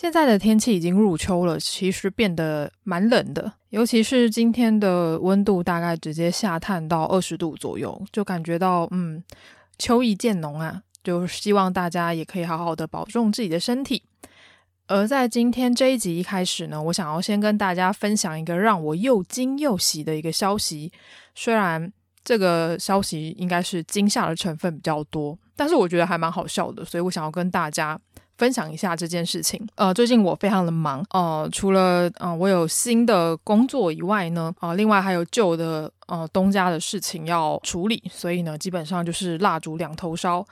现在的天气已经入秋了，其实变得蛮冷的，尤其是今天的温度大概直接下探到二十度左右，就感觉到嗯，秋意渐浓啊。就希望大家也可以好好的保重自己的身体。而在今天这一集一开始呢，我想要先跟大家分享一个让我又惊又喜的一个消息，虽然。这个消息应该是惊吓的成分比较多，但是我觉得还蛮好笑的，所以我想要跟大家分享一下这件事情。呃，最近我非常的忙，呃，除了呃我有新的工作以外呢，啊、呃，另外还有旧的呃东家的事情要处理，所以呢，基本上就是蜡烛两头烧。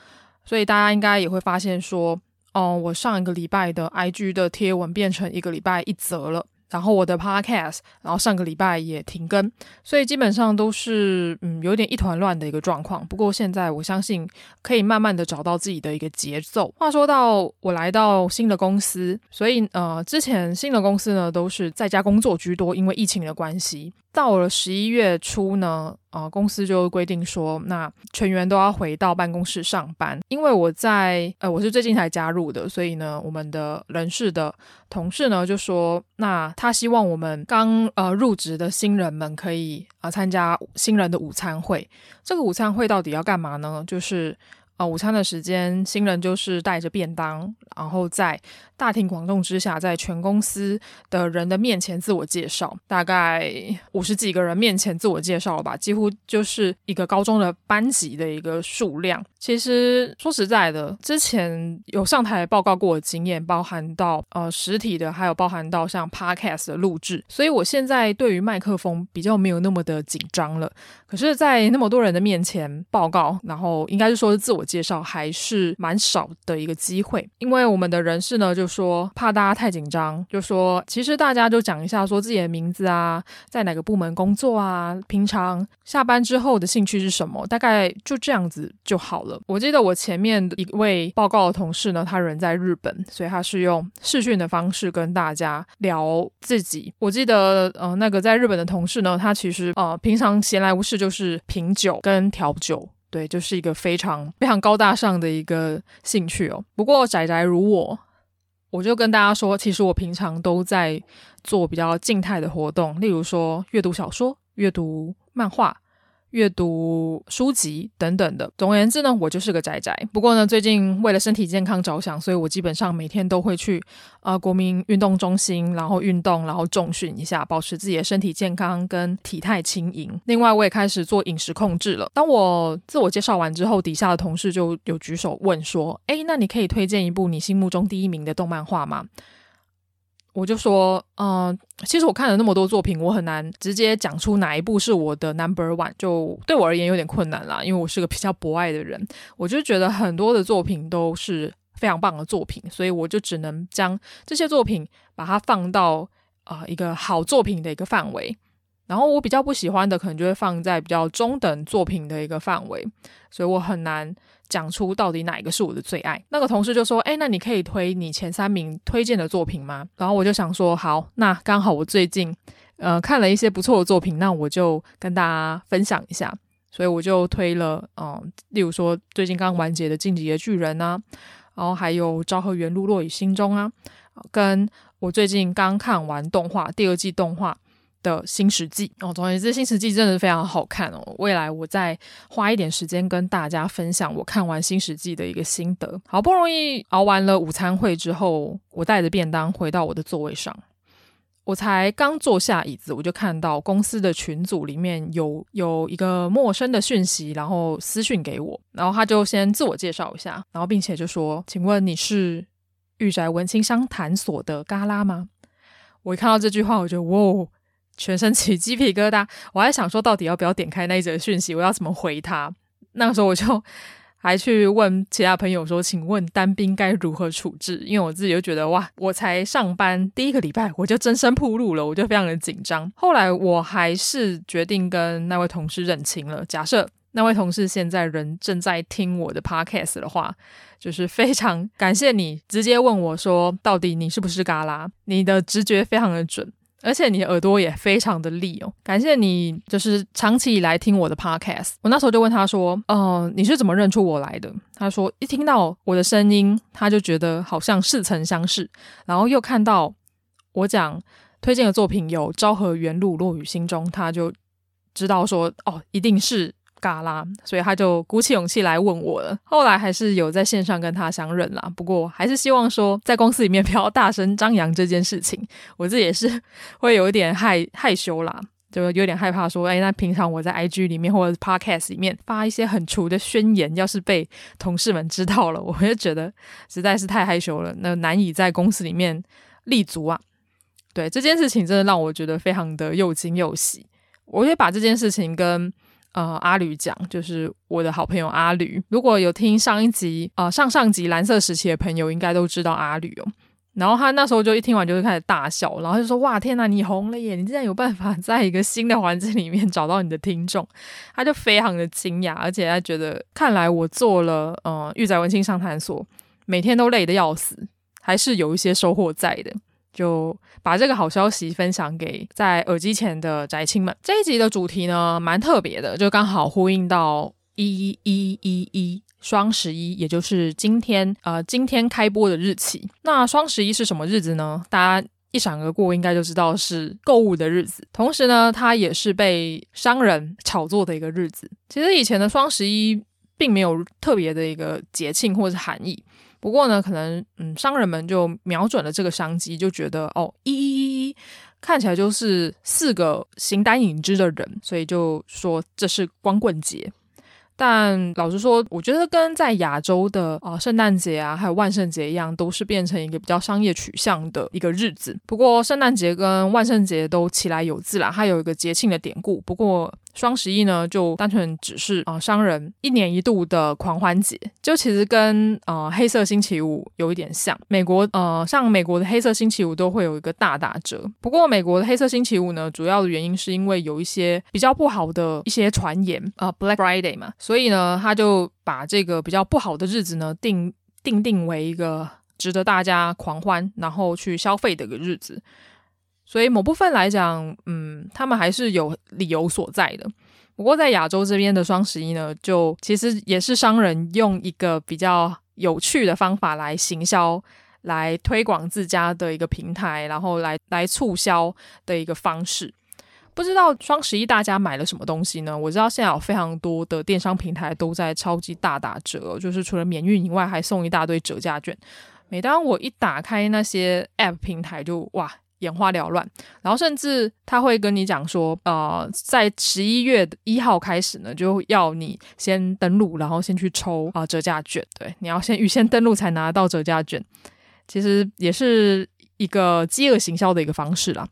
所以大家应该也会发现说，哦、我上一个礼拜的 IG 的贴文变成一个礼拜一则了。然后我的 podcast，然后上个礼拜也停更，所以基本上都是嗯有点一团乱的一个状况。不过现在我相信可以慢慢的找到自己的一个节奏。话说到我来到新的公司，所以呃之前新的公司呢都是在家工作居多，因为疫情的关系。到了十一月初呢，呃，公司就规定说，那全员都要回到办公室上班。因为我在，呃，我是最近才加入的，所以呢，我们的人事的同事呢就说，那他希望我们刚呃入职的新人们可以啊、呃、参加新人的午餐会。这个午餐会到底要干嘛呢？就是。啊、午餐的时间，新人就是带着便当，然后在大庭广众之下，在全公司的人的面前自我介绍，大概五十几个人面前自我介绍了吧，几乎就是一个高中的班级的一个数量。其实说实在的，之前有上台报告过的经验，包含到呃实体的，还有包含到像 Podcast 的录制，所以我现在对于麦克风比较没有那么的紧张了。可是，在那么多人的面前报告，然后应该是说是自我介绍，还是蛮少的一个机会。因为我们的人事呢，就说怕大家太紧张，就说其实大家就讲一下，说自己的名字啊，在哪个部门工作啊，平常下班之后的兴趣是什么，大概就这样子就好了。我记得我前面一位报告的同事呢，他人在日本，所以他是用视讯的方式跟大家聊自己。我记得呃，那个在日本的同事呢，他其实呃平常闲来无事。就是品酒跟调酒，对，就是一个非常非常高大上的一个兴趣哦。不过宅宅如我，我就跟大家说，其实我平常都在做比较静态的活动，例如说阅读小说、阅读漫画。阅读书籍等等的，总而言之呢，我就是个宅宅。不过呢，最近为了身体健康着想，所以我基本上每天都会去啊、呃、国民运动中心，然后运动，然后重训一下，保持自己的身体健康跟体态轻盈。另外，我也开始做饮食控制了。当我自我介绍完之后，底下的同事就有举手问说：“诶，那你可以推荐一部你心目中第一名的动漫画吗？”我就说，嗯、其实我看了那么多作品，我很难直接讲出哪一部是我的 number one，就对我而言有点困难啦，因为我是个比较博爱的人，我就觉得很多的作品都是非常棒的作品，所以我就只能将这些作品把它放到啊、一个好作品的一个范围，然后我比较不喜欢的可能就会放在比较中等作品的一个范围，所以我很难。讲出到底哪一个是我的最爱？那个同事就说：“诶，那你可以推你前三名推荐的作品吗？”然后我就想说：“好，那刚好我最近呃看了一些不错的作品，那我就跟大家分享一下。”所以我就推了，嗯、例如说最近刚完结的《进击的巨人》啊，然后还有《昭和元禄落语心中》啊，跟我最近刚看完动画第二季动画。的新世纪哦，总而言之，新世纪真的是非常好看哦。未来我再花一点时间跟大家分享我看完新世纪的一个心得。好不容易熬完了午餐会之后，我带着便当回到我的座位上，我才刚坐下椅子，我就看到公司的群组里面有有一个陌生的讯息，然后私讯给我，然后他就先自我介绍一下，然后并且就说：“请问你是御宅文青商谈所的嘎拉吗？”我一看到这句话，我就哇！全身起鸡皮疙瘩，我还想说到底要不要点开那一则讯息，我要怎么回他？那个时候我就还去问其他朋友说：“请问单兵该如何处置？”因为我自己就觉得哇，我才上班第一个礼拜我就真身暴露了，我就非常的紧张。后来我还是决定跟那位同事认亲了。假设那位同事现在人正在听我的 podcast 的话，就是非常感谢你直接问我说：“到底你是不是嘎啦？”你的直觉非常的准。而且你的耳朵也非常的利哦，感谢你，就是长期以来听我的 podcast。我那时候就问他说：“哦，你是怎么认出我来的？”他说：“一听到我的声音，他就觉得好像似曾相识。然后又看到我讲推荐的作品有《昭和元路落雨心中》，他就知道说：哦，一定是。”嘎啦，所以他就鼓起勇气来问我了。后来还是有在线上跟他相认啦，不过还是希望说在公司里面不要大声张扬这件事情。我自己也是会有一点害 害羞啦，就有点害怕说，哎，那平常我在 IG 里面或者 Podcast 里面发一些很粗的宣言，要是被同事们知道了，我就觉得实在是太害羞了，那难以在公司里面立足啊。对，这件事情真的让我觉得非常的又惊又喜。我也把这件事情跟。呃，阿吕讲，就是我的好朋友阿吕。如果有听上一集，呃，上上集蓝色时期的朋友，应该都知道阿吕哦。然后他那时候就一听完，就会开始大笑，然后就说：“哇，天哪，你红了耶！你竟然有办法在一个新的环境里面找到你的听众。”他就非常的惊讶，而且他觉得，看来我做了呃玉仔文青上谈所，每天都累得要死，还是有一些收获在的。就把这个好消息分享给在耳机前的宅青们。这一集的主题呢，蛮特别的，就刚好呼应到一一一一双十一，也就是今天呃今天开播的日期。那双十一是什么日子呢？大家一闪而过，应该就知道是购物的日子。同时呢，它也是被商人炒作的一个日子。其实以前的双十一并没有特别的一个节庆或是含义。不过呢，可能嗯，商人们就瞄准了这个商机，就觉得哦，一一一一看起来就是四个形单影只的人，所以就说这是光棍节。但老实说，我觉得跟在亚洲的啊圣诞节啊还有万圣节一样，都是变成一个比较商业取向的一个日子。不过圣诞节跟万圣节都其来有自啦，它有一个节庆的典故。不过双十一呢，就单纯只是啊、商人一年一度的狂欢节，就其实跟、呃、黑色星期五有一点像。美国呃像美国的黑色星期五都会有一个大打折，不过美国的黑色星期五呢，主要的原因是因为有一些比较不好的一些传言啊、Black Friday 嘛，所以呢他就把这个比较不好的日子呢定定定为一个值得大家狂欢然后去消费的一个日子。所以某部分来讲，嗯，他们还是有理由所在的。不过在亚洲这边的双十一呢，就其实也是商人用一个比较有趣的方法来行销、来推广自家的一个平台，然后来来促销的一个方式。不知道双十一大家买了什么东西呢？我知道现在有非常多的电商平台都在超级大打折，就是除了免运以外，还送一大堆折价券。每当我一打开那些 App 平台就，哇！眼花缭乱，然后甚至他会跟你讲说，呃，在十一月一号开始呢，就要你先登录，然后先去抽啊、折价券。对，你要先预先登录才拿到折价券，其实也是一个饥饿行销的一个方式啦。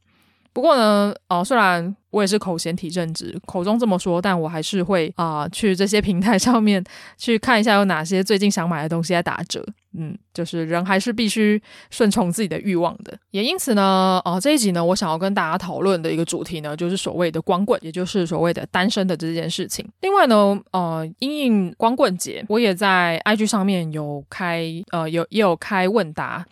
不过呢，呃，虽然我也是口嫌体正直，口中这么说，但我还是会啊、去这些平台上面去看一下有哪些最近想买的东西在打折。嗯，就是人还是必须顺从自己的欲望的。也因此呢，哦、这一集呢，我想要跟大家讨论的一个主题呢，就是所谓的光棍，也就是所谓的单身的这件事情。另外呢，呃，因应光棍节，我也在 IG 上面有开，呃，有也有开问答，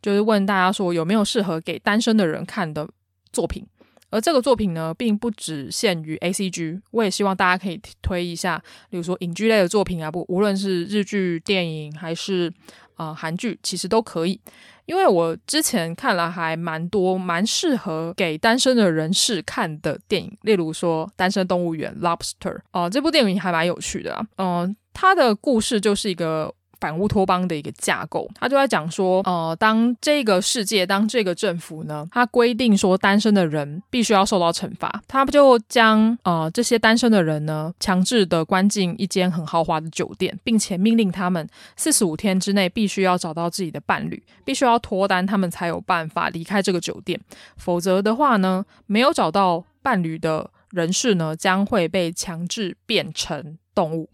就是问大家说有没有适合给单身的人看的作品，而这个作品呢，并不只限于 ACG，我也希望大家可以推一下，比如说影剧类的作品啊，不，无论是日剧、电影还是呃韩剧，其实都可以，因为我之前看了还蛮多蛮适合给单身的人士看的电影，例如说《单身动物园》（Lobster），呃，这部电影还蛮有趣的啊，嗯、它的故事就是一个。反乌托邦的一个架构，他就在讲说，呃，当这个世界，当这个政府呢，他规定说单身的人必须要受到惩罚，他不就将呃这些单身的人呢，强制的关进一间很豪华的酒店，并且命令他们四十五天之内必须要找到自己的伴侣，必须要脱单，他们才有办法离开这个酒店，否则的话呢，没有找到伴侣的人士呢，将会被强制变成动物，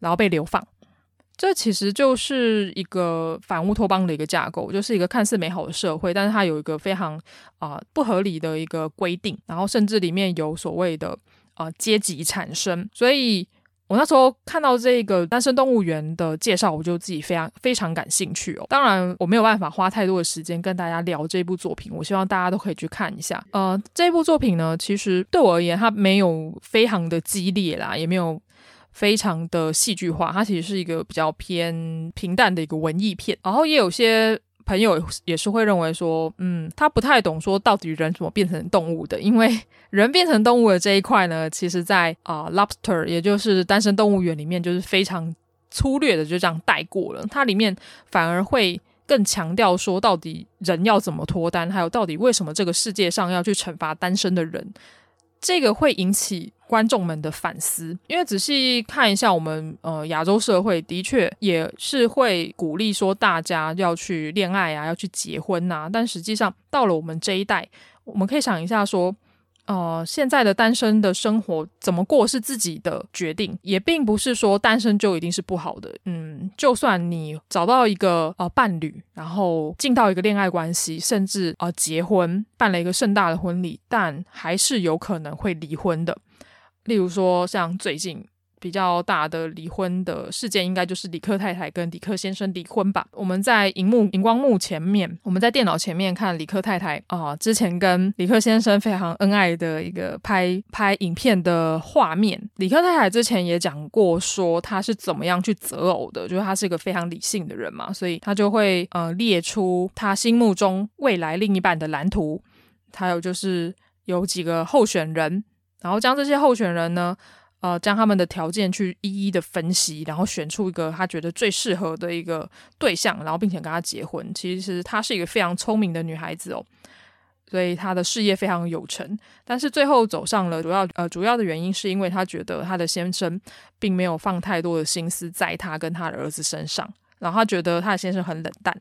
然后被流放。这其实就是一个反乌托邦的一个架构，就是一个看似美好的社会，但是它有一个非常啊、不合理的一个规定，然后甚至里面有所谓的啊、阶级产生，所以。我那时候看到这个单身动物园的介绍，我就自己非常非常感兴趣哦。当然，我没有办法花太多的时间跟大家聊这部作品。我希望大家都可以去看一下。呃，这部作品呢，其实对我而言，它没有非常的激烈啦，也没有非常的戏剧化。它其实是一个比较偏平淡的一个文艺片。然后也有些。朋友也是会认为说，嗯，他不太懂说到底人怎么变成动物的，因为 人变成动物的这一块呢，其实在啊、《Lobster》也就是单身动物园里面，就是非常粗略的就这样带过了。它里面反而会更强调说，到底人要怎么脱单，还有到底为什么这个世界上要去惩罚单身的人，这个会引起。观众们的反思，因为仔细看一下，我们呃亚洲社会的确也是会鼓励说大家要去恋爱啊，要去结婚呐、啊。但实际上到了我们这一代，我们可以想一下说，呃，现在的单身的生活怎么过是自己的决定，也并不是说单身就一定是不好的。嗯，就算你找到一个呃伴侣，然后进到一个恋爱关系，甚至呃结婚，办了一个盛大的婚礼，但还是有可能会离婚的。例如说，像最近比较大的离婚的事件，应该就是李克太太跟李克先生离婚吧。我们在荧幕荧光幕前面，我们在电脑前面看李克太太啊、之前跟李克先生非常恩爱的一个拍拍影片的画面。李克太太之前也讲过，说他是怎么样去择偶的，就是他是一个非常理性的人嘛，所以他就会呃列出他心目中未来另一半的蓝图，还有就是有几个候选人。然后将这些候选人呢，呃，将他们的条件去一一的分析，然后选出一个他觉得最适合的一个对象，然后并且跟他结婚。其实她是一个非常聪明的女孩子哦，所以她的事业非常有成。但是最后走上了主要呃主要的原因，是因为她觉得她的先生并没有放太多的心思在她跟她的儿子身上，然后她觉得她的先生很冷淡。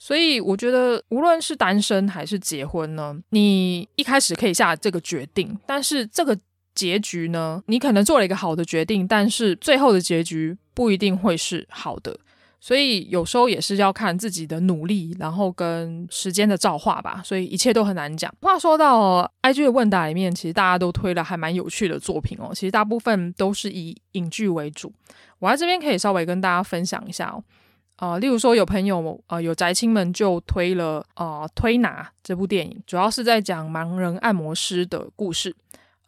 所以我觉得，无论是单身还是结婚呢，你一开始可以下这个决定，但是这个结局呢，你可能做了一个好的决定，但是最后的结局不一定会是好的。所以有时候也是要看自己的努力，然后跟时间的造化吧。所以一切都很难讲。话说到 IG 的问答里面，其实大家都推了还蛮有趣的作品哦。其实大部分都是以影剧为主。我在这边可以稍微跟大家分享一下哦。啊、例如说有朋友呃有宅青们就推了啊、《推拿》这部电影，主要是在讲盲人按摩师的故事。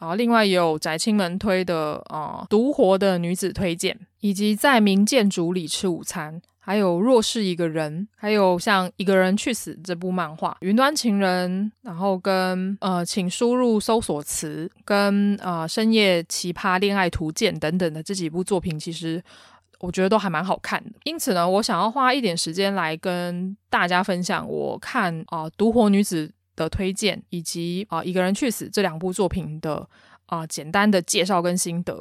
啊、呃，另外也有宅青们推的啊《独活的女子推荐》，以及在民建筑里吃午餐，还有若是一个人，还有像《一个人去死》这部漫画，《云端情人》，然后跟呃请输入搜索词，跟啊、呃《深夜奇葩恋爱图鉴》等等的这几部作品，其实。我觉得都还蛮好看的，因此呢，我想要花一点时间来跟大家分享我看啊《独活女子》的推荐，以及啊《一个人去死》这两部作品的啊简单的介绍跟心得。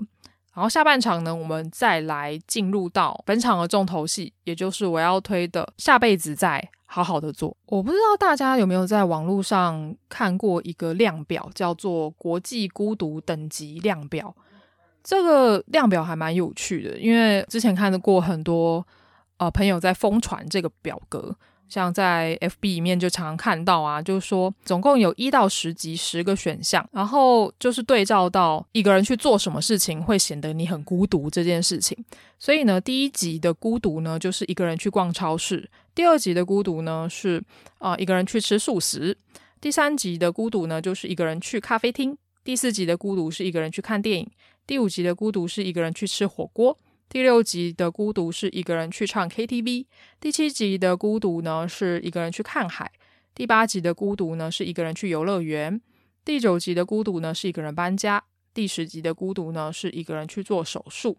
然后下半场呢，我们再来进入到本场的重头戏，也就是我要推的《下辈子再好好的做》。我不知道大家有没有在网络上看过一个量表，叫做国际孤独等级量表。这个量表还蛮有趣的，因为之前看到过很多呃朋友在疯传这个表格，像在 FB 里面就常看到啊，就是说总共有一到十集十个选项，然后就是对照到一个人去做什么事情会显得你很孤独这件事情。所以呢，第一集的孤独呢，就是一个人去逛超市；第二集的孤独呢，是啊、一个人去吃素食；第三集的孤独呢，就是一个人去咖啡厅；第四集的孤独是一个人去看电影。第五集的孤独是一个人去吃火锅，第六集的孤独是一个人去唱 KTV，第七集的孤独呢是一个人去看海，第八集的孤独呢是一个人去游乐园，第九集的孤独呢是一个人搬家，第十集的孤独呢是一个人去做手术。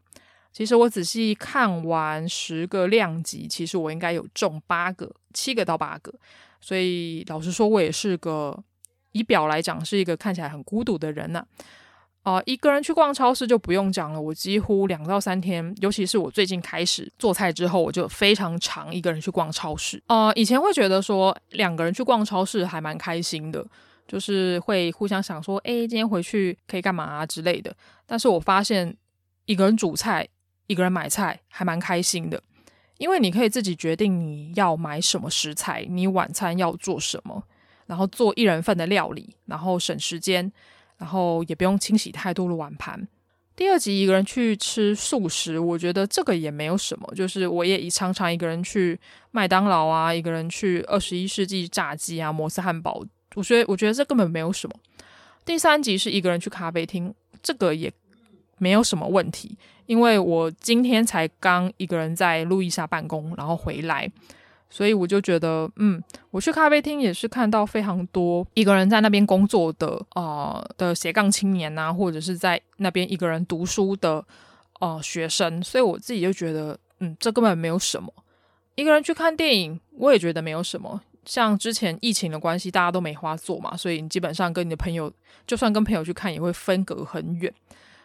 其实我仔细看完十个量级，其实我应该有中八个，七个到八个，所以老实说，我也是个以表来讲是一个看起来很孤独的人呢、啊、一个人去逛超市就不用讲了。我几乎两到三天，尤其是我最近开始做菜之后，我就非常常一个人去逛超市。呃，以前会觉得说两个人去逛超市还蛮开心的，就是会互相想说，哎，今天回去可以干嘛之类的。但是我发现一个人煮菜，一个人买菜还蛮开心的。因为你可以自己决定你要买什么食材，你晚餐要做什么，然后做一人份的料理，然后省时间，然后也不用清洗太多的碗盘。第二集一个人去吃素食，我觉得这个也没有什么，就是我也常常一个人去麦当劳啊，一个人去二十一世纪炸鸡啊，摩斯汉堡，我觉得我觉得这根本没有什么。第三集是一个人去咖啡厅，这个也没有什么问题，因为我今天才刚一个人在路易莎办公，然后回来。所以我就觉得，嗯，我去咖啡厅也是看到非常多一个人在那边工作的，呃，的斜杠青年呐、或者是在那边一个人读书的，呃，学生。所以我自己就觉得，嗯，这根本没有什么。一个人去看电影，我也觉得没有什么。像之前疫情的关系，大家都没话做嘛，所以你基本上跟你的朋友，就算跟朋友去看，也会分隔很远。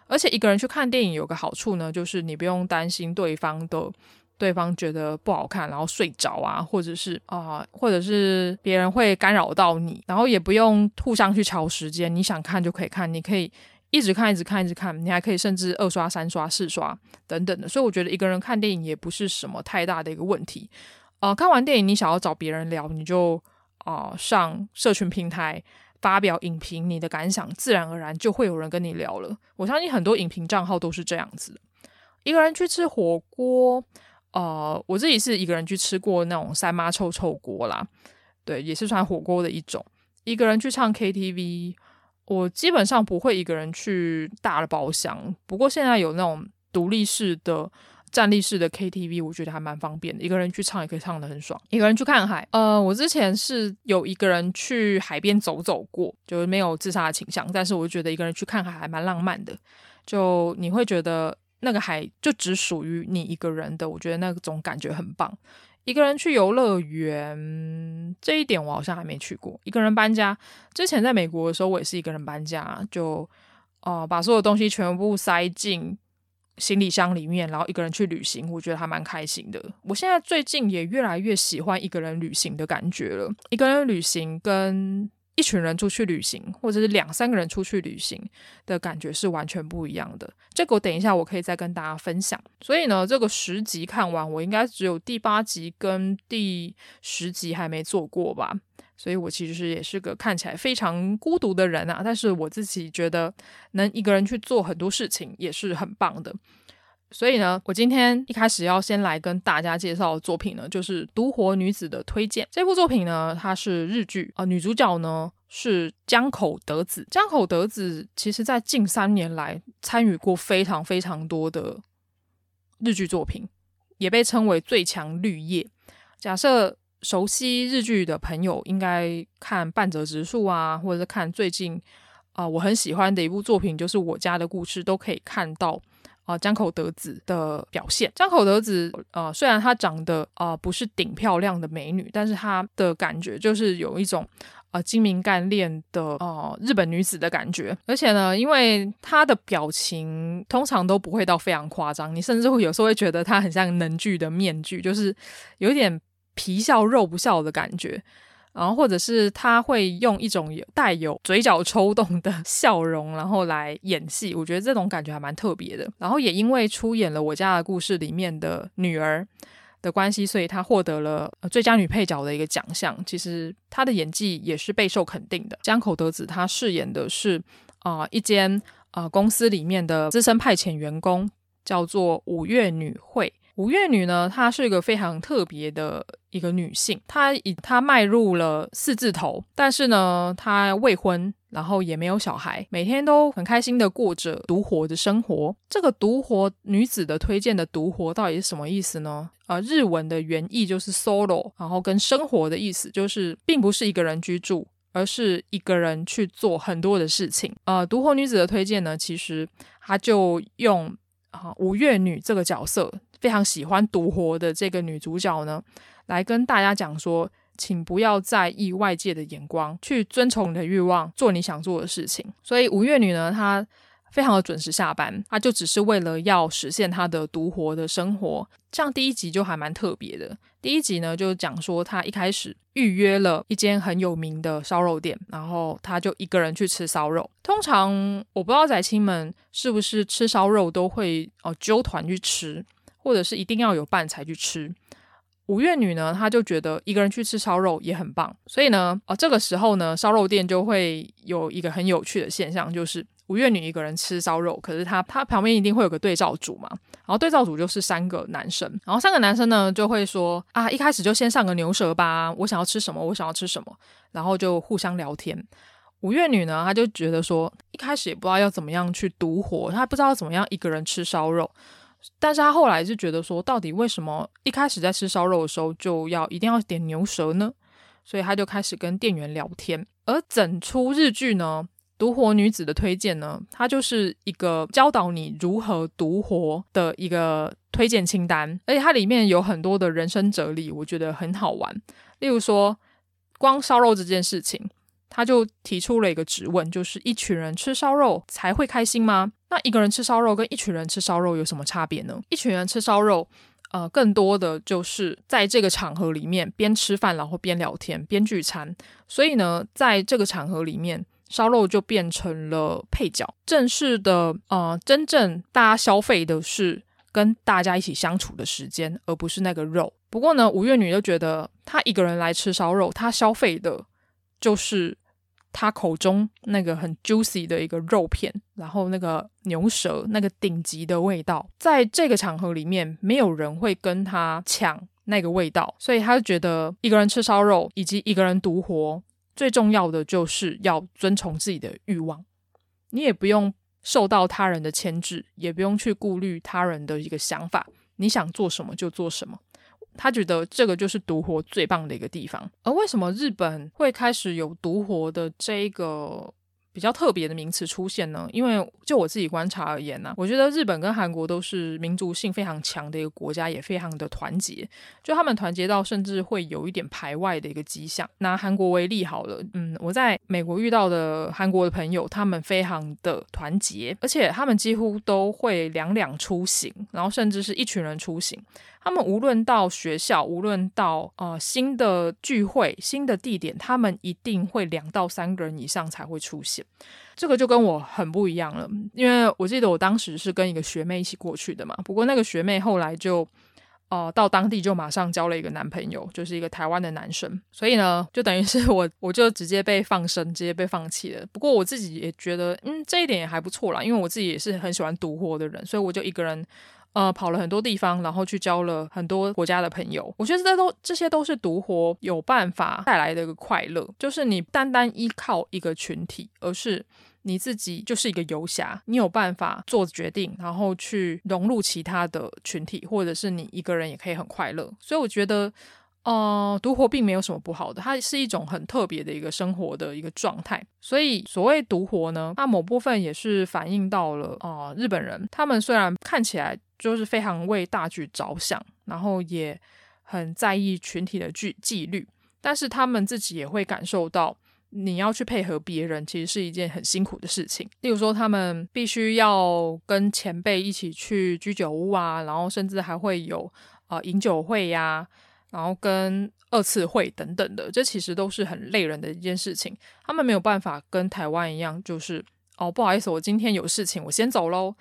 而且一个人去看电影有个好处呢，就是你不用担心对方的。对方觉得不好看，然后睡着啊，或者是啊、或者是别人会干扰到你，然后也不用互相去乔时间，你想看就可以看，你可以一直看，一直看，一直看，你还可以甚至二刷、三刷、四刷等等的。所以我觉得一个人看电影也不是什么太大的一个问题。呃，看完电影你想要找别人聊，你就啊、呃、上社群平台发表影评，你的感想自然而然就会有人跟你聊了。我相信很多影评账号都是这样子。一个人去吃火锅。呃，我自己是一个人去吃过那种三妈臭臭锅啦，对，也是算火锅的一种。一个人去唱 KTV，我基本上不会一个人去大的包厢。不过现在有那种独立式的、站立式的 KTV，我觉得还蛮方便的，一个人去唱也可以唱得很爽。一个人去看海，呃，我之前是有一个人去海边走走过，就是没有自杀的倾向，但是我觉得一个人去看海还蛮浪漫的，就你会觉得。那个海就只属于你一个人的，我觉得那种感觉很棒。一个人去游乐园，这一点我好像还没去过。一个人搬家，之前在美国的时候，我也是一个人搬家，就哦、把所有东西全部塞进行李箱里面，然后一个人去旅行，我觉得还蛮开心的。我现在最近也越来越喜欢一个人旅行的感觉了。一个人旅行跟一群人出去旅行，或者是两三个人出去旅行的感觉是完全不一样的。这个我等一下我可以再跟大家分享。所以呢，这个十集看完，我应该只有第八集跟第十集还没做过吧。所以我其实也是个看起来非常孤独的人啊。但是我自己觉得能一个人去做很多事情也是很棒的。所以呢，我今天一开始要先来跟大家介绍的作品呢，就是《独活女子的推荐》。这部作品呢，它是日剧啊，女主角呢是江口德子。江口德子其实在近三年来参与过非常非常多的日剧作品，也被称为最强绿叶。假设熟悉日剧的朋友，应该看半泽直树啊，或者是看最近啊，我很喜欢的一部作品，就是《我家的故事》，都可以看到。啊、呃，江口德子的表现。江口德子，呃，虽然她长得啊、不是顶漂亮的美女，但是她的感觉就是有一种呃精明干练的呃日本女子的感觉。而且呢，因为她的表情通常都不会到非常夸张，你甚至会有时候会觉得她很像能剧的面具，就是有一点皮笑肉不笑的感觉。然后，或者是他会用一种有带有嘴角抽动的 笑容，然后来演戏。我觉得这种感觉还蛮特别的。然后也因为出演了《我家的故事》里面的女儿的关系，所以她获得了最佳女配角的一个奖项。其实她的演技也是备受肯定的。江口德子她饰演的是啊、一间啊、公司里面的资深派遣员工，叫做五月女会。五月女呢，她是一个非常特别的一个女性，她以她迈入了四字头，但是呢，她未婚，然后也没有小孩，每天都很开心的过着独活的生活。这个独活女子的推荐的独活到底是什么意思呢？呃，日文的原意就是 solo，然后跟生活的意思就是，并不是一个人居住，而是一个人去做很多的事情。呃，独活女子的推荐呢，其实她就用啊、呃、五月女这个角色。非常喜欢独活的这个女主角呢，来跟大家讲说，请不要在意外界的眼光，去遵从你的欲望，做你想做的事情。所以五月女呢，她非常的准时下班，他就只是为了要实现他的独活的生活。这样第一集就还蛮特别的。第一集呢，就讲说他一开始预约了一间很有名的烧肉店，然后他就一个人去吃烧肉。通常我不知道宅青们是不是吃烧肉都会哦揪团去吃。或者是一定要有伴才去吃。五月女呢，她就觉得一个人去吃烧肉也很棒，所以呢，哦，这个时候呢，烧肉店就会有一个很有趣的现象，就是五月女一个人吃烧肉，可是她她旁边一定会有个对照组嘛，然后对照组就是三个男生，然后三个男生呢就会说啊，一开始就先上个牛舌吧，我想要吃什么，我想要吃什么，然后就互相聊天。五月女呢，她就觉得说，一开始也不知道要怎么样去独活，她不知道怎么样一个人吃烧肉。但是他后来就觉得说，到底为什么一开始在吃烧肉的时候就要一定要点牛舌呢？所以他就开始跟店员聊天。而整出日剧呢，《独活女子的推荐》呢，它就是一个教导你如何独活的一个推荐清单，而且它里面有很多的人生哲理，我觉得很好玩。例如说，光烧肉这件事情。他就提出了一个质问，就是一群人吃烧肉才会开心吗？那一个人吃烧肉跟一群人吃烧肉有什么差别呢？一群人吃烧肉，呃，更多的就是在这个场合里面边吃饭然后边聊天边聚餐，所以呢，在这个场合里面，烧肉就变成了配角。正式的，呃，真正大家消费的是跟大家一起相处的时间，而不是那个肉。不过呢，五月女就觉得她一个人来吃烧肉，她消费的就是。她口中那个很 juicy 的一个肉片，然后那个牛舌，那个顶级的味道，在这个场合里面，没有人会跟她抢那个味道，所以他就觉得一个人吃烧肉以及一个人独活，最重要的就是要遵从自己的欲望，你也不用受到他人的牵制，也不用去顾虑他人的一个想法，你想做什么就做什么。他觉得这个就是独活最棒的一个地方，而为什么日本会开始有独活的这一个比较特别的名词出现呢？因为就我自己观察而言呢、我觉得日本跟韩国都是民族性非常强的一个国家，也非常的团结。就他们团结到甚至会有一点排外的一个迹象。拿韩国为例好了，嗯，我在美国遇到的韩国的朋友，他们非常的团结，而且他们几乎都会两两出行，然后甚至是一群人出行。他们无论到学校，无论到呃新的聚会、新的地点，他们一定会两到三个人以上才会出现。这个就跟我很不一样了，因为我记得我当时是跟一个学妹一起过去的嘛。不过那个学妹后来就呃到当地就马上交了一个男朋友，就是一个台湾的男生，所以呢，就等于是我我就直接被放生，直接被放弃了。不过我自己也觉得，嗯，这一点也还不错啦，因为我自己也是很喜欢独活的人，所以我就一个人。呃，跑了很多地方，然后去交了很多国家的朋友。我觉得这都这些都是独活有办法带来的一个快乐，就是你单单依靠一个群体，而是你自己就是一个游侠，你有办法做决定，然后去融入其他的群体，或者是你一个人也可以很快乐。所以我觉得。呃，独活并没有什么不好的，它是一种很特别的一个生活的一个状态。所以，所谓独活呢，它某部分也是反映到了啊、日本人他们虽然看起来就是非常为大局着想，然后也很在意群体的纪纪律，但是他们自己也会感受到，你要去配合别人，其实是一件很辛苦的事情。例如说，他们必须要跟前辈一起去居酒屋啊，然后甚至还会有啊、呃、饮酒会呀。然后跟二次会等等的，这其实都是很累人的一件事情。他们没有办法跟台湾一样，就是哦，不好意思，我今天有事情，我先走喽。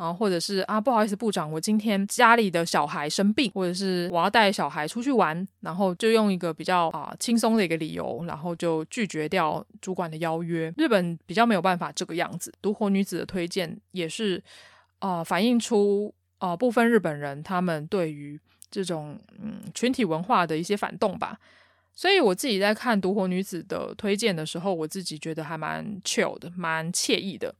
啊，或者是啊，不好意思，部长，我今天家里的小孩生病，或者是我要带小孩出去玩，然后就用一个比较啊轻松的一个理由，然后就拒绝掉主管的邀约。日本比较没有办法这个样子。独活女子的推荐也是啊，反映出啊部分日本人他们对于。这种嗯群体文化的一些反动吧，所以我自己在看独活女子的推荐的时候，我自己觉得还蛮 chill 的，蛮惬意的。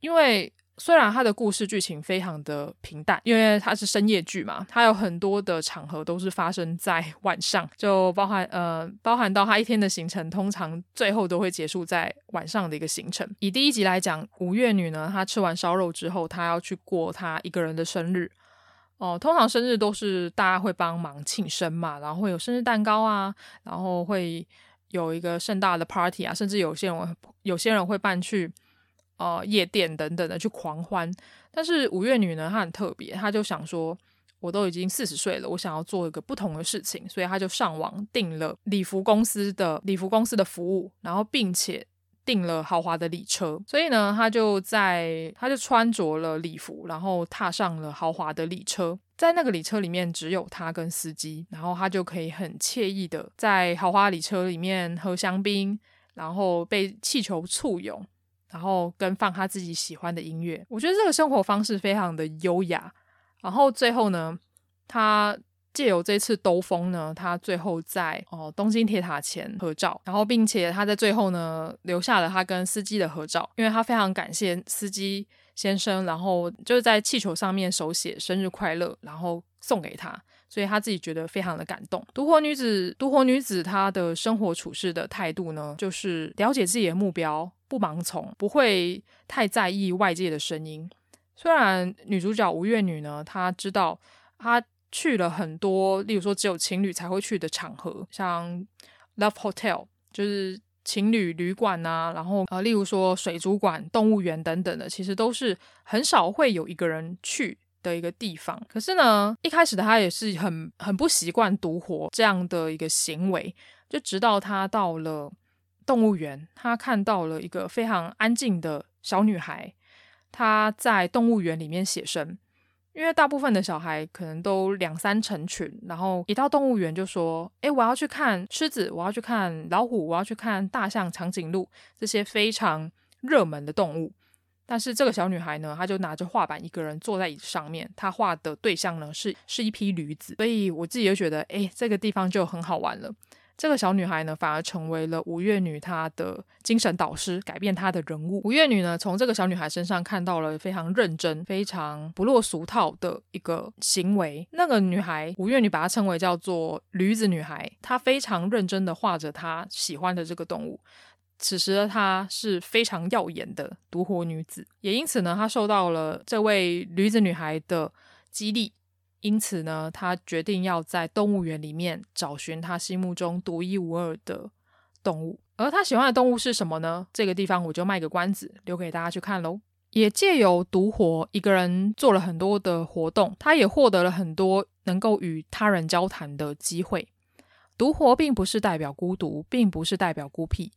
因为虽然它的故事剧情非常的平淡，因为它是深夜剧嘛，它有很多的场合都是发生在 晚上，就包含呃包含到他一天的行程，通常最后都会结束在晚上的一个行程。以第一集来讲，五月女呢，她吃完烧肉之后，她要去过她一个人的生日。哦，通常生日都是大家会帮忙庆生嘛，然后会有生日蛋糕啊，然后会有一个盛大的 party 啊，甚至有些人有些人会办去呃夜店等等的去狂欢。但是五月女呢，她很特别，她就想说，我都已经四十岁了，我想要做一个不同的事情，所以她就上网订了礼服公司的礼服公司的服务，然后并且。订了豪华的礼车，所以呢，他就在他就穿着了礼服，然后踏上了豪华的礼车。在那个礼车里面只有他跟司机，然后他就可以很惬意的在豪华礼车里面喝香槟，然后被气球簇拥，然后跟放他自己喜欢的音乐。我觉得这个生活方式非常的优雅。然后最后呢，他。借由这次兜风呢，他最后在哦东京铁塔前合照，然后并且他在最后呢留下了他跟司机的合照，因为他非常感谢司机先生，然后就是在气球上面手写生日快乐，然后送给他，所以他自己觉得非常的感动。独活女子，独活女子她的生活处事的态度呢，就是了解自己的目标，不盲从，不会太在意外界的声音。虽然女主角吴月女呢，她知道她。去了很多，例如说只有情侣才会去的场合，像 Love Hotel 就是情侣旅馆啊，然后呃，例如说水族馆、动物园等等的，其实都是很少会有一个人去的一个地方。可是呢，一开始的他也是很很不习惯独活这样的一个行为，就直到他到了动物园，他看到了一个非常安静的小女孩，她在动物园里面写生。因为大部分的小孩可能都两三成群，然后一到动物园就说：“诶，我要去看狮子，我要去看老虎，我要去看大象、长颈鹿这些非常热门的动物。”但是这个小女孩呢，她就拿着画板，一个人坐在椅子上面，她画的对象呢是是一匹驴子，所以我自己就觉得，诶，这个地方就很好玩了。这个小女孩呢，反而成为了吴月女她的精神导师，改变她的人物。吴月女呢，从这个小女孩身上看到了非常认真、非常不落俗套的一个行为。那个女孩，吴月女把她称为叫做“驴子女孩”，她非常认真的画着她喜欢的这个动物。此时的她是非常耀眼的独活女子，也因此呢，她受到了这位驴子女孩的激励。因此呢，她决定要在动物园里面找寻她心目中独一无二的动物。而她喜欢的动物是什么呢？这个地方我就卖个关子，留给大家去看喽。也借由独活一个人做了很多的活动，她也获得了很多能够与他人交谈的机会。独活并不是代表孤独，并不是代表孤僻。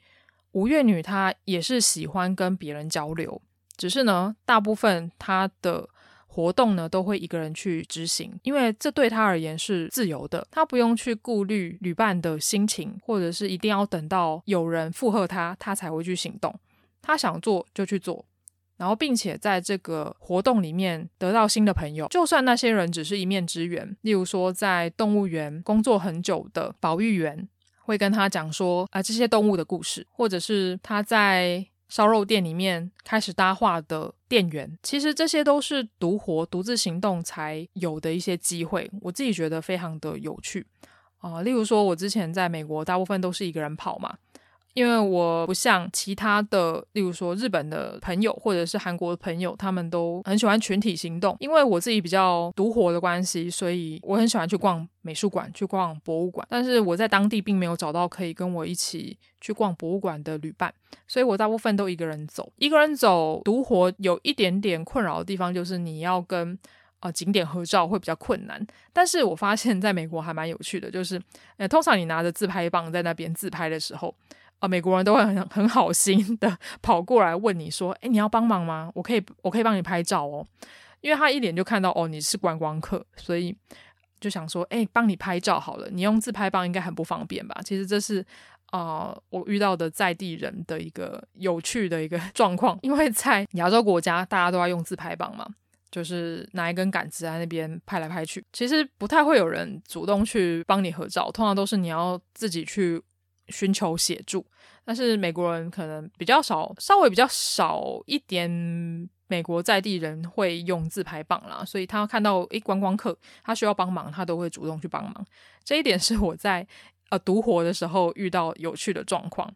吴月女她也是喜欢跟别人交流，只是呢，大部分她的。活动呢，都会一个人去执行，因为这对她而言是自由的，她不用去顾虑旅伴的心情，或者是一定要等到有人附和她，她才会去行动。她想做就去做，然后并且在这个活动里面得到新的朋友，就算那些人只是一面之缘。例如说，在动物园工作很久的保育员会跟他讲说啊，这些动物的故事，或者是他在。烧肉店里面开始搭话的店员，其实这些都是独活、独自行动才有的一些机会。我自己觉得非常的有趣啊、例如说，我之前在美国，大部分都是一个人跑嘛。因为我不像其他的，例如说日本的朋友或者是韩国的朋友，他们都很喜欢群体行动。因为我自己比较独活的关系，所以我很喜欢去逛美术馆、去逛博物馆。但是我在当地并没有找到可以跟我一起去逛博物馆的旅伴，所以我大部分都一个人走。一个人走独活有一点点困扰的地方，就是你要跟啊、呃、景点合照会比较困难。但是我发现在美国还蛮有趣的，就是呃，通常你拿着自拍棒在那边自拍的时候。啊，美国人都会很很好心的 跑过来问你说：“诶，你要帮忙吗？我可以，我可以帮你拍照哦。”因为他一脸就看到哦，你是观光客，所以就想说：“诶，帮你拍照好了。”你用自拍棒应该很不方便吧？其实这是啊、我遇到的在地人的一个有趣的一个 状况。因为在亚洲国家，大家都要用自拍棒嘛，就是拿一根杆子在那边拍来拍去，其实不太会有人主动去帮你合照，通常都是你要自己去。寻求协助，但是美国人可能比较少，稍微比较少一点。美国在地人会用自拍棒啦，所以他看到诶观光客他需要帮忙，他都会主动去帮忙。这一点是我在呃独活的时候遇到有趣的状况，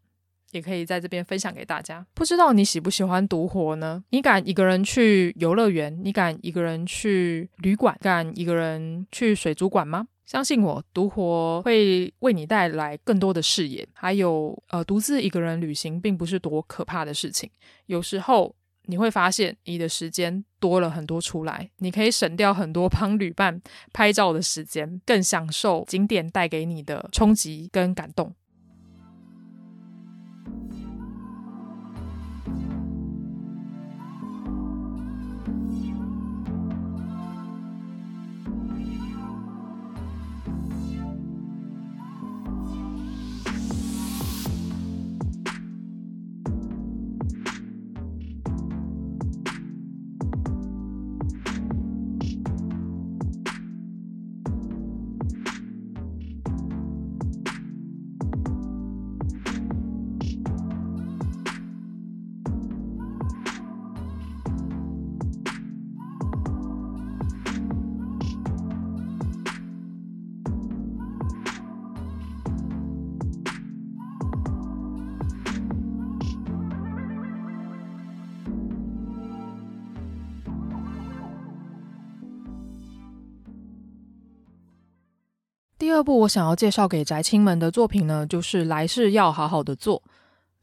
也可以在这边分享给大家。不知道你喜不喜欢独活呢？你敢一个人去游乐园？你敢一个人去旅馆？敢一个人去水族馆吗？相信我，独活会为你带来更多的视野，还有呃，独自一个人旅行并不是多可怕的事情。有时候你会发现，你的时间多了很多出来，你可以省掉很多帮旅伴拍照的时间，更享受景点带给你的冲击跟感动。二部我想要介绍给宅青们的作品呢，就是《来世要好好的做》。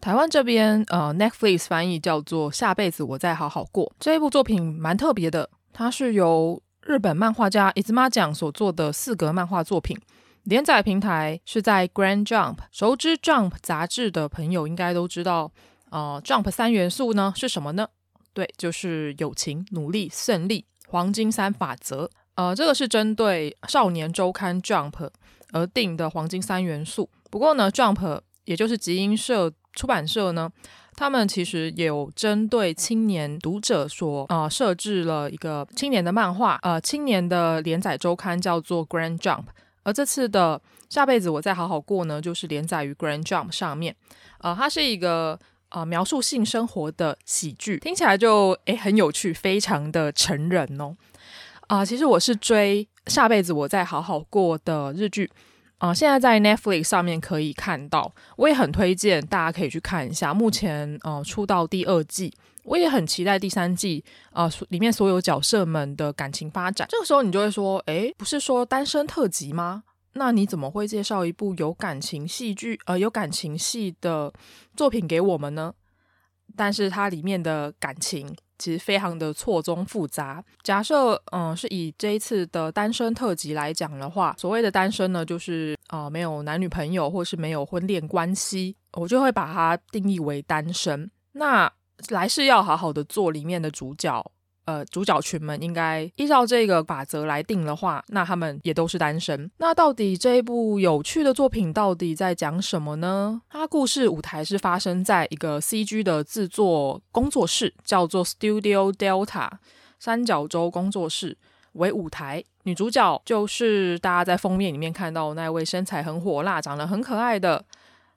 台湾这边呃，Netflix 翻译叫做《下辈子我再好好过》。这一部作品蛮特别的，它是由日本漫画家伊兹玛奖所做的四格漫画作品。连载平台是在 Grand Jump，熟知 Jump 杂志的朋友应该都知道，呃，Jump 三元素呢是什么呢？对，就是友情、努力、胜利，黄金三法则。呃，这个是针对少年周刊 Jump 而定的黄金三元素。不过呢，Jump 也就是集英社出版社呢，他们其实有针对青年读者所呃设置了一个青年的漫画，呃，青年的连载周刊叫做 Grand Jump。而这次的下辈子我再好好过呢，就是连载于 Grand Jump 上面。呃，它是一个呃描述性生活的喜剧，听起来就诶很有趣，非常的成人哦。啊、其实我是追下辈子我再好好过的日剧啊、现在在 Netflix 上面可以看到，我也很推荐大家可以去看一下。目前呃出到第二季。我也很期待第三季，呃，里面所有角色们的感情发展。这个时候你就会说，诶，不是说单身特辑吗？那你怎么会介绍一部有感情戏剧，呃，有感情戏的作品给我们呢？但是它里面的感情其实非常的错综复杂。假设，嗯、是以这一次的单身特辑来讲的话，所谓的单身呢，就是啊，没有男女朋友或是没有婚恋关系，我就会把它定义为单身。那来世要好好的做里面的主角，呃，主角群们应该依照这个法则来定的话，那他们也都是单身。那到底这一部有趣的作品到底在讲什么呢？它故事舞台是发生在一个 CG 的制作工作室，叫做 Studio Delta 三角洲工作室为舞台。女主角就是大家在封面里面看到那位身材很火辣、长得很可爱的。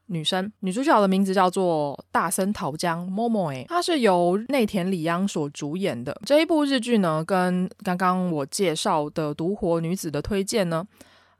女生，女主角的名字叫做大森桃江 （Momo） 她是由内田理央所主演的。这一部日剧呢，跟刚刚我介绍的独活女子的推荐呢，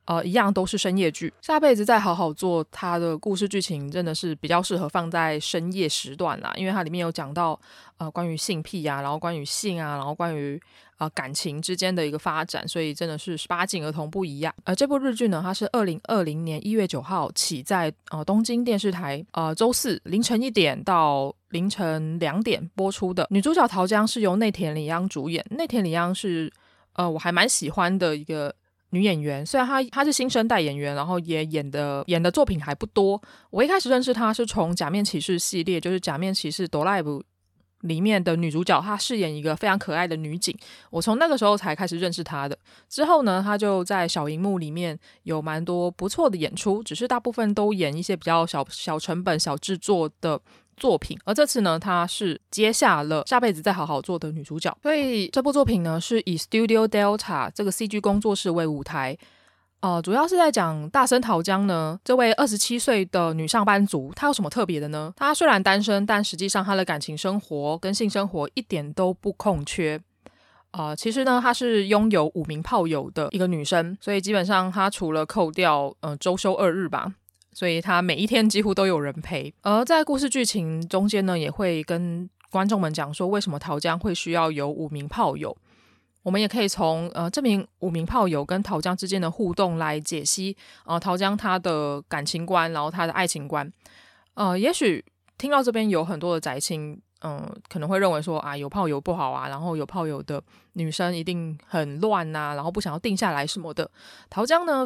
呃，一样都是深夜剧。下辈子再好好做，它的故事剧情真的是比较适合放在深夜时段啦，因为它里面有讲到呃关于性癖啊，然后关于性啊，然后关于。呃，感情之间的一个发展，所以真的是十八禁儿童不宜啊。而这部日剧呢，它是二零二零年一月九号起在呃东京电视台呃周四凌晨一点到凌晨两点播出的。女主角桃江是由内田理央主演，内田理央是呃我还蛮喜欢的一个女演员，虽然她她是新生代演员，然后也演的演的作品还不多。我一开始认识她是从假面骑士系列，就是假面骑士哆啦 A 里面的女主角，她饰演一个非常可爱的女警，我从那个时候才开始认识她的。之后呢，她就在小荧幕里面有蛮多不错的演出，只是大部分都演一些比较小小成本、小制作的作品。而这次呢，她是接下了下辈子再好好做的女主角，所以这部作品呢是以 Studio Delta 这个 CG 工作室为舞台。呃，主要是在讲大森桃江呢，这位二十七岁的女上班族，她有什么特别的呢？她虽然单身，但实际上她的感情生活跟性生活一点都不空缺。呃，其实呢，她是拥有五名炮友的一个女生，所以基本上她除了扣掉呃周休二日吧，所以她每一天几乎都有人陪。而在故事剧情中间呢，也会跟观众们讲说，为什么桃江会需要有五名炮友。我们也可以从呃这名五名炮友跟桃江之间的互动来解析呃桃江他的感情观，然后他的爱情观。呃，也许听到这边有很多的宅青，嗯、可能会认为说啊有炮友不好啊，然后有炮友的女生一定很乱呐、啊，然后不想要定下来什么的。桃江呢？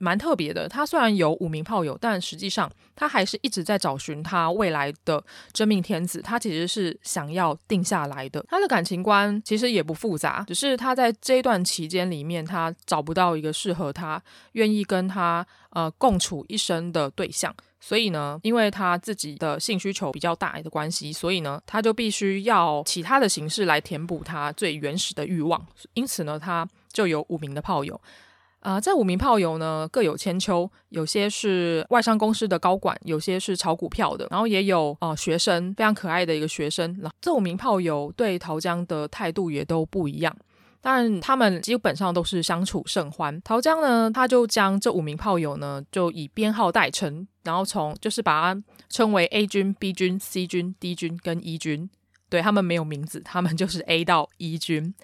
蛮特别的，他虽然有五名炮友，但实际上他还是一直在找寻他未来的真命天子。他其实是想要定下来的。他的感情观其实也不复杂，只是他在这一段期间里面，他找不到一个适合他、愿意跟他呃共处一生的对象。所以呢，因为他自己的性需求比较大的关系，所以呢，他就必须要其他的形式来填补他最原始的欲望。因此呢，他就有五名的炮友。啊、呃，这五名炮友呢各有千秋，有些是外商公司的高管，有些是炒股票的，然后也有呃学生，非常可爱的一个学生。这五名炮友对桃江的态度也都不一样，但他们基本上都是相处甚欢。桃江呢，他就将这五名炮友呢就以编号代称，然后从就是把它称为 A 军、B 军、C 军、D 军跟 E 军。对，他们没有名字，他们就是 A 到 E 军。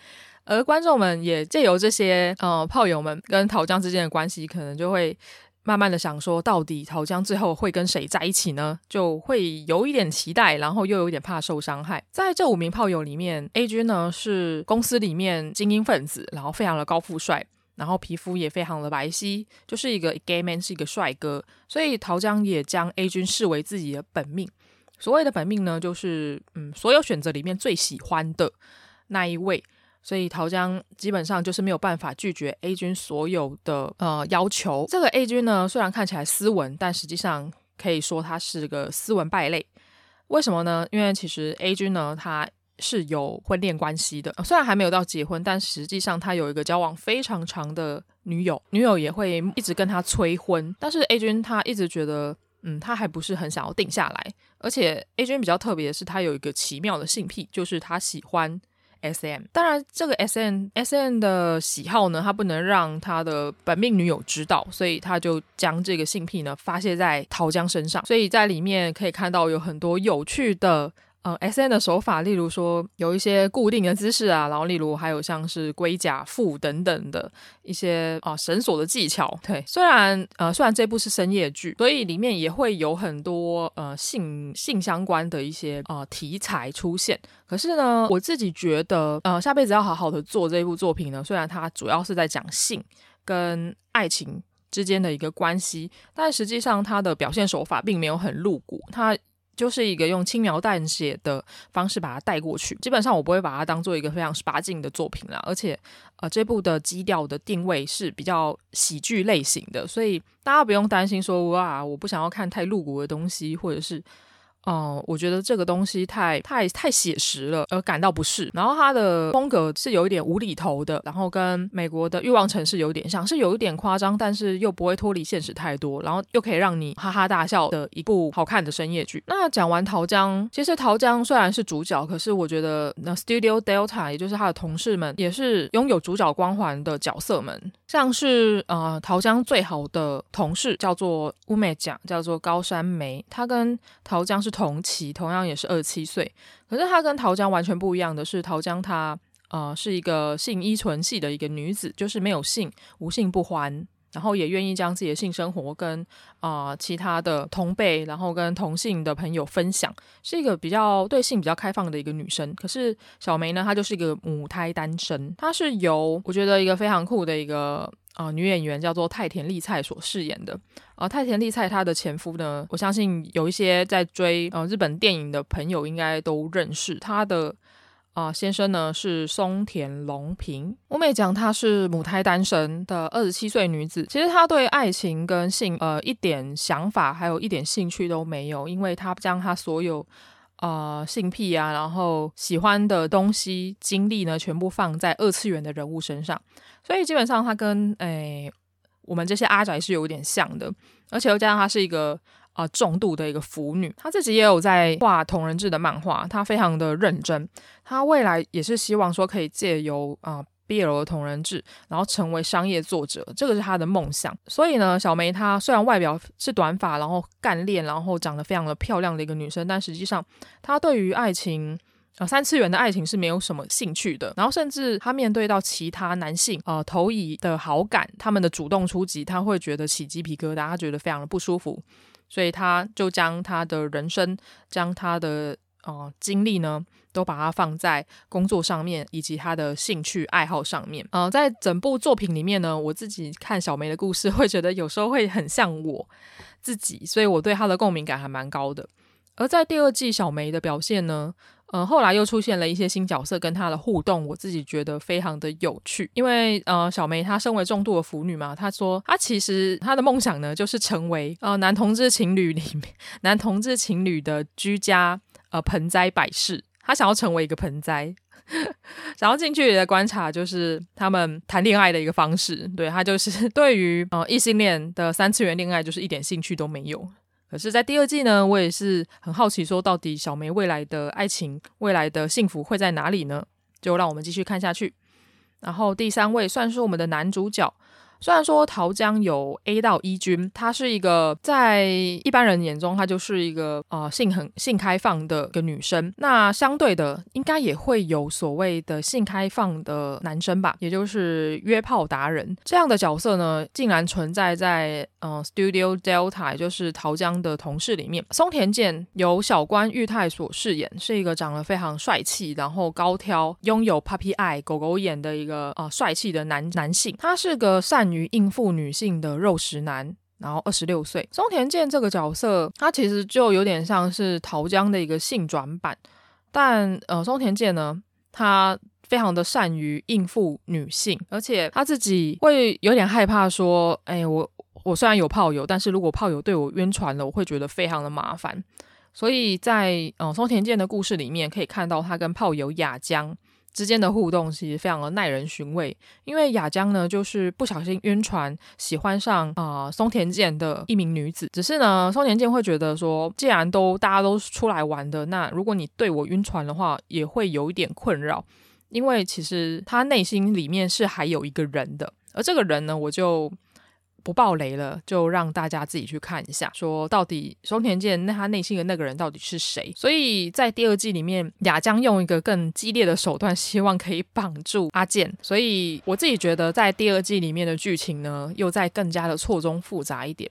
而观众们也借由这些呃炮友们跟桃江之间的关系，可能就会慢慢的想说，到底桃江最后会跟谁在一起呢？就会有一点期待，然后又有一点怕受伤害。在这五名炮友里面，A 君呢是公司里面精英分子，然后非常的高富帅，然后皮肤也非常的白皙，就是一个 gay man，是一个帅哥。所以桃江也将 A 君视为自己的本命。所谓的本命呢，就是嗯，所有选择里面最喜欢的那一位。所以桃江基本上就是没有办法拒绝 A 君所有的呃要求。这个 A 君呢，虽然看起来斯文，但实际上可以说他是个斯文败类。为什么呢？因为其实 A 君呢，他是有婚恋关系的，虽然还没有到结婚，但实际上他有一个交往非常长的女友，女友也会一直跟他催婚。但是 A 君他一直觉得，嗯，他还不是很想要定下来。而且 A 君比较特别的是，他有一个奇妙的性癖，就是他喜欢。S.M. 当然，这个 S.M. S.M. 的喜好呢，他不能让他的本命女友知道，所以他就将这个性癖呢发泄在桃江身上。所以在里面可以看到有很多有趣的。嗯，S N 的手法，例如说有一些固定的姿势啊，然后例如还有像是龟甲腹等等的一些啊绳索的技巧。对，虽然呃虽然这部是深夜剧，所以里面也会有很多呃性性相关的一些呃题材出现。可是呢，我自己觉得呃下辈子要好好的做这一部作品呢，虽然它主要是在讲性跟爱情之间的一个关系，但实际上它的表现手法并没有很露骨，它。就是一个用轻描淡写的方式把它带过去，基本上我不会把它当做一个非常十八禁的作品啦。而且，呃，这部的基调的定位是比较喜剧类型的，所以大家不用担心说哇，我不想要看太露骨的东西，或者是。哦、嗯，我觉得这个东西太太太写实了，而感到不适。然后它的风格是有一点无厘头的，然后跟美国的欲望城市有点像，是有一点夸张，但是又不会脱离现实太多，然后又可以让你哈哈大笑的一部好看的深夜剧。那讲完桃江，其实桃江虽然是主角，可是我觉得那 Studio Delta 也就是他的同事们也是拥有主角光环的角色们，像是呃桃江最好的同事叫做乌美酱，叫做高山梅，她跟桃江是。同期同样也是二七岁，可是她跟桃江完全不一样的是，桃江她呃是一个性依存系的一个女子，就是没有性，无性不欢，然后也愿意将自己的性生活跟啊、其他的同辈，然后跟同性的朋友分享，是一个比较对性比较开放的一个女生。可是小梅呢，她就是一个母胎单身，她是由我觉得一个非常酷的一个。啊、女演员叫做太田丽菜所饰演的。啊、太田丽菜她的前夫呢，我相信有一些在追呃日本电影的朋友应该都认识。她的啊、先生呢是松田龙平。我没讲她是母胎单身的二十七岁女子。其实她对爱情跟性呃一点想法，还有一点兴趣都没有，因为她将她所有、呃、性癖啊，然后喜欢的东西、精力呢，全部放在二次元的人物身上。所以基本上，他跟诶、我们这些阿宅是有点像的，而且又加上他是一个啊、重度的一个腐女，她自己也有在画同人志的漫画，她非常的认真，她未来也是希望说可以借由啊 BL 的同人志，然后成为商业作者，这个是她的梦想。所以呢，小梅她虽然外表是短发，然后干练，然后长得非常的漂亮的一个女生，但实际上她对于爱情。啊，三次元的爱情是没有什么兴趣的。然后，甚至他面对到其他男性，呃，投以的好感，他们的主动出击，他会觉得起鸡皮疙瘩，他觉得非常的不舒服。所以，他就将他的人生，将他的呃精力呢，都把它放在工作上面，以及他的兴趣爱好上面。呃，在整部作品里面呢，我自己看小梅的故事，会觉得有时候会很像我自己，所以我对她的共鸣感还蛮高的。而在第二季小梅的表现呢，呃，后来又出现了一些新角色跟她的互动，我自己觉得非常的有趣。因为呃，小梅她身为重度的腐女嘛，她说她其实她的梦想呢，就是成为呃男同志情侣里面男同志情侣的居家呃盆栽摆饰，她想要成为一个盆栽，想要近距离的观察，就是他们谈恋爱的一个方式。对，她就是对于呃异性恋的三次元恋爱，就是一点兴趣都没有。可是，在第二季呢，我也是很好奇，说到底小梅未来的爱情、未来的幸福会在哪里呢？就让我们继续看下去。然后第三位算是我们的男主角，虽然说桃江有 A 到 E 君，他是一个在一般人眼中，他就是一个呃性很性开放的一个女生。那相对的，应该也会有所谓的性开放的男生吧，也就是约炮达人这样的角色呢，竟然存在在呃 Studio Delta，就是桃江的同事里面。松田健由小关裕太所饰演，是一个长得非常帅气，然后高挑，拥有 puppy eye 狗狗眼的一个呃帅气的男男性。他是个善于应付女性的肉食男，然后二十六岁。松田健这个角色，他其实就有点像是桃江的一个性转版，但呃，松田健呢，他非常的善于应付女性，而且他自己会有点害怕说，哎，我我虽然有炮友，但是如果炮友对我晕船了，我会觉得非常的麻烦。所以在嗯松田健的故事里面，可以看到他跟炮友雅江。之间的互动其实非常的耐人寻味，因为雅江呢就是不小心晕船，喜欢上啊、松田健的一名女子。只是呢，松田健会觉得说，既然都大家都出来玩的，那如果你对我晕船的话，也会有一点困扰，因为其实他内心里面是还有一个人的，而这个人呢，我就。不爆雷了，就让大家自己去看一下，说到底松田健那他内心的那个人到底是谁？所以在第二季里面，雅江用一个更激烈的手段，希望可以绑住阿健。所以我自己觉得，在第二季里面的剧情呢，又在更加的错综复杂一点。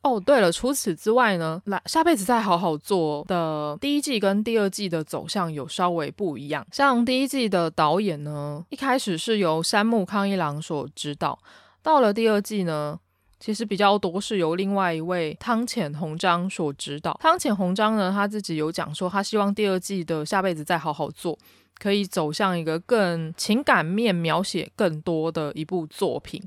哦，对了，除此之外呢，来下辈子再好好做的第一季跟第二季的走向有稍微不一样。像第一季的导演呢，一开始是由山木康一郎所指导。到了第二季呢，其实比较多是由另外一位汤浅红章所指导。汤浅红章呢，他自己有讲说，他希望第二季的下辈子再好好做，可以走向一个更情感面描写更多的一部作品。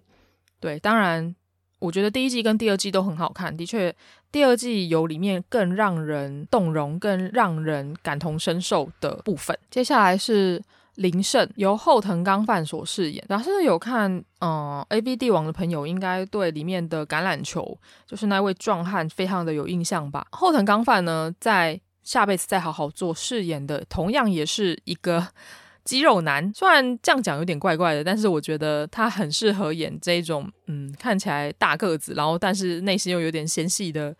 对，当然，我觉得第一季跟第二季都很好看，的确，第二季有里面更让人动容、更让人感同身受的部分。接下来是。林胜由后藤刚范所饰演。假设有看嗯、呃、AV 帝王的朋友，应该对里面的橄榄球就是那位壮汉非常的有印象吧？后藤刚范呢，在下辈子再好好做饰演的，同样也是一个 肌肉男。虽然这样讲有点怪怪的，但是我觉得他很适合演这种嗯看起来大个子，然后但是内心又有点纤细的。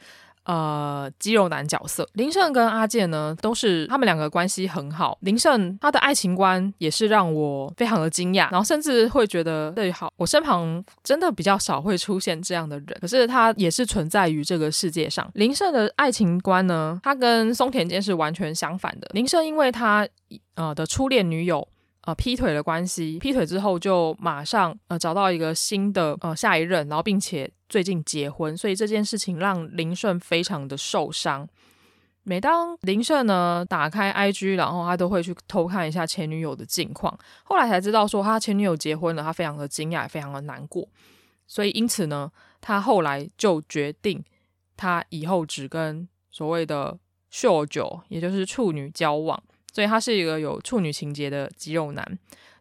呃，肌肉男角色林胜跟阿健呢，都是他们两个关系很好。林胜他的爱情观也是让我非常的惊讶，然后甚至会觉得对，好，我身旁真的比较少会出现这样的人，可是他也是存在于这个世界上。林胜的爱情观呢，他跟松田健是完全相反的。林胜因为他呃的初恋女友。呃，劈腿的关系，劈腿之后就马上呃找到一个新的呃下一任，然后并且最近结婚，所以这件事情让林胜非常的受伤。每当林胜呢打开 IG，然后他都会去偷看一下前女友的近况。后来才知道说他前女友结婚了，他非常的惊讶，非常的难过。所以因此呢，他后来就决定他以后只跟所谓的秀九，也就是处女交往。所以他是一个有处女情结的肌肉男。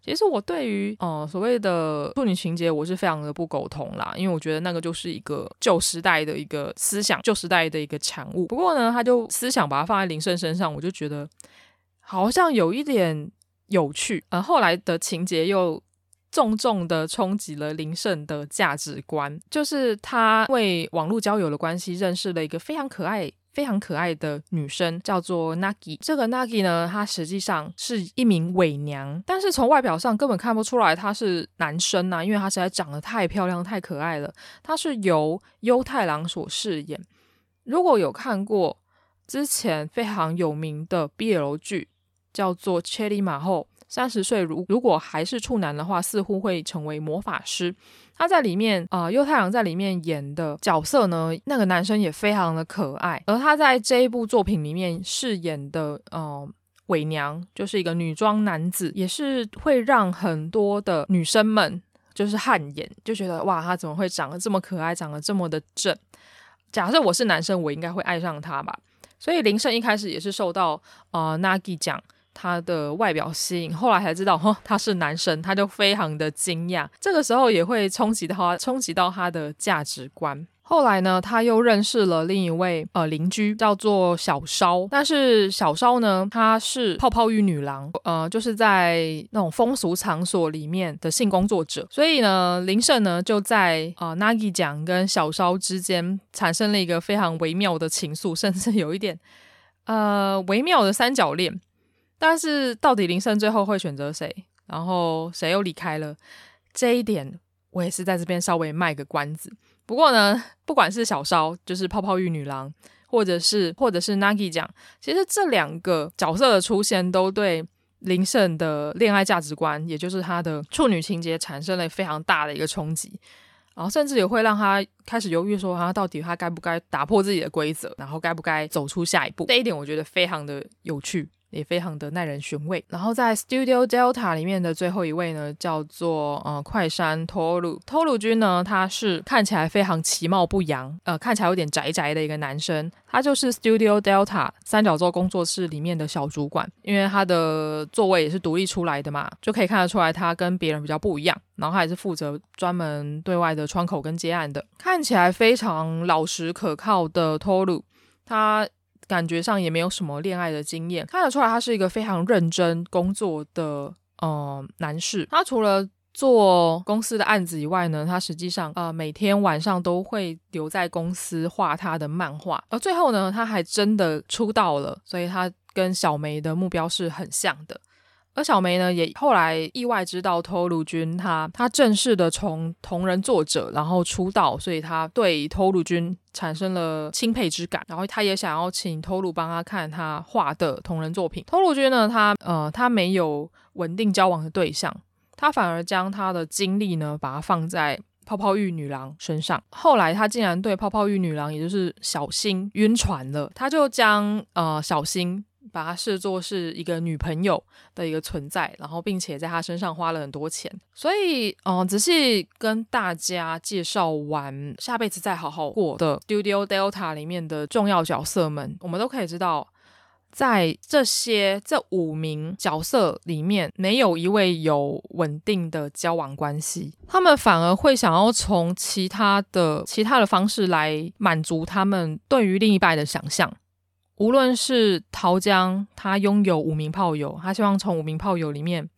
其实我对于呃所谓的处女情结，我是非常的不苟同啦，因为我觉得那个就是一个旧时代的一个思想，旧时代的一个产物。不过呢，他就思想把它放在林胜身上，我就觉得好像有一点有趣。呃，后来的情节又重重的冲击了林胜的价值观，就是他为网络交友的关系认识了一个非常可爱。非常可爱的女生叫做 Nagi，这个 Nagi 呢，她实际上是一名伪娘，但是从外表上根本看不出来她是男生呐、因为她实在长得太漂亮、太可爱了。她是由优太郎所饰演。如果有看过之前非常有名的 BL 剧，叫做《千里马后》。三十岁如如果还是处男的话，似乎会成为魔法师。他在里面啊，优、太郎在里面演的角色呢，那个男生也非常的可爱。而他在这一部作品里面饰演的呃伪娘，就是一个女装男子，也是会让很多的女生们就是汗颜，就觉得哇，他怎么会长得这么可爱，长得这么的正？假设我是男生，我应该会爱上他吧。所以林胜一开始也是受到呃 Nagi 讲。他的外表吸引，后来才知道，哦，他是男生，他就非常的惊讶。这个时候也会冲击到他，冲击到他的价值观。后来呢，他又认识了另一位呃邻居，叫做小烧。但是小烧呢，她是泡泡浴女郎，呃，就是在那种风俗场所里面的性工作者。所以呢，林胜呢就在呃 Nagi 讲跟小烧之间产生了一个非常微妙的情愫，甚至有一点呃微妙的三角恋。但是到底林胜最后会选择谁？然后谁又离开了？这一点我也是在这边稍微卖个关子。不过呢，不管是小烧，就是泡泡浴女郎，或者是或者是 Nagi 酱，其实这两个角色的出现，都对林胜的恋爱价值观，也就是他的处女情结，产生了非常大的一个冲击，然后甚至也会让他开始犹豫说，他到底他该不该打破自己的规则，然后该不该走出下一步。这一点我觉得非常的有趣。也非常的耐人寻味。然后在 Studio Delta 里面的最后一位呢，叫做呃快山托鲁托鲁君呢，他是看起来非常其貌不扬，呃，看起来有点宅宅的一个男生。他就是 Studio Delta 三角洲工作室里面的小主管，因为他的座位也是独立出来的嘛，就可以看得出来他跟别人比较不一样。然后他也是负责专门对外的窗口跟接案的，看起来非常老实可靠的托鲁。他。感觉上也没有什么恋爱的经验，看得出来他是一个非常认真工作的呃男士。他除了做公司的案子以外呢，他实际上呃每天晚上都会留在公司画他的漫画。而最后呢，他还真的出道了，所以他跟小梅的目标是很像的。而小梅呢，也后来意外知道透露君他他正式的从同人作者然后出道，所以他对透露君产生了钦佩之感，然后他也想要请透露帮他看他画的同人作品。透露君呢，他呃他没有稳定交往的对象，他反而将他的精力呢把它放在泡泡浴女郎身上。后来他竟然对泡泡浴女郎，也就是小新晕船了，他就将呃小新。把她视作是一个女朋友的一个存在，然后并且在她身上花了很多钱。所以，嗯、仔细跟大家介绍完下辈子再好好过的 Studio Delta 里面的重要角色们，我们都可以知道，在这些这五名角色里面，没有一位有稳定的交往关系，他们反而会想要从其他的其他的方式来满足他们对于另一半的想象。无论是桃江，他拥有五名炮友，他希望从五名炮友里面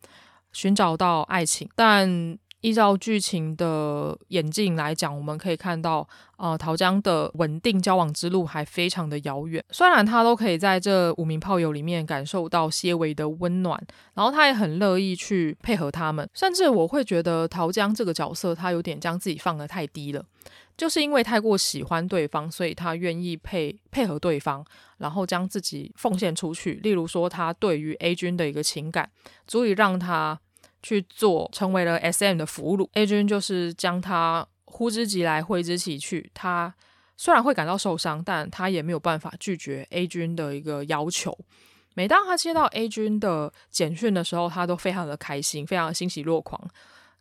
寻找到爱情。但依照剧情的演进来讲，我们可以看到，呃，桃江的稳定交往之路还非常的遥远。虽然他都可以在这五名炮友里面感受到些微的温暖，然后他也很乐意去配合他们，甚至我会觉得桃江这个角色，他有点将自己放得太低了。就是因为太过喜欢对方，所以他愿意配配合对方，然后将自己奉献出去。例如说，他对于 A 君的一个情感，足以让他去做，成为了 SM 的俘虏。A 君就是将他呼之即来，挥之即去。他虽然会感到受伤，但他也没有办法拒绝 A 君的一个要求。每当他接到 A 君的简讯的时候，他都非常的开心，非常欣喜若狂。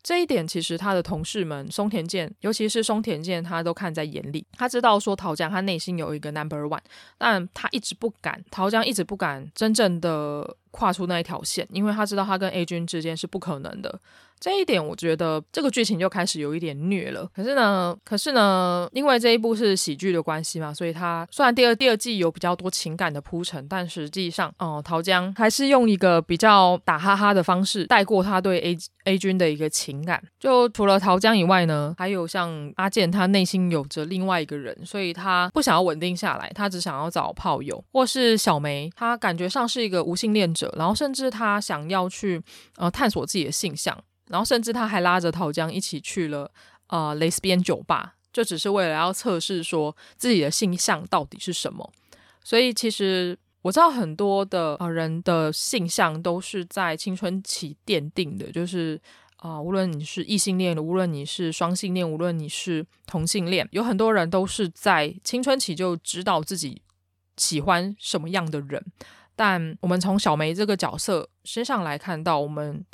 这一点其实他的同事们松田健，尤其是松田健，他都看在眼里。他知道说桃江他内心有一个 number one，但他一直不敢，桃江一直不敢真正的跨出那一条线，因为他知道他跟 A 君之间是不可能的。这一点我觉得这个剧情就开始有一点虐了。可是呢，可是呢，因为这一部是喜剧的关系嘛，所以他虽然第二第二季有比较多情感的铺陈，但实际上，哦，桃江还是用一个比较打哈哈的方式带过他对 A A 君的一个情感。就除了桃江以外呢，还有像阿健，他内心有着另外一个人，所以他不想要稳定下来，他只想要找炮友。或是小梅，他感觉上是一个无性恋者，然后甚至他想要去呃探索自己的性向。然后甚至他还拉着桃江一起去了呃蕾丝边酒吧，就只是为了要测试说自己的性向到底是什么。所以其实我知道很多的呃人的性向都是在青春期奠定的，就是啊、无论你是异性恋，无论你是双性恋，无论你是同性恋，有很多人都是在青春期就知道自己喜欢什么样的人。但我们从小梅这个角色身上来看到，我们。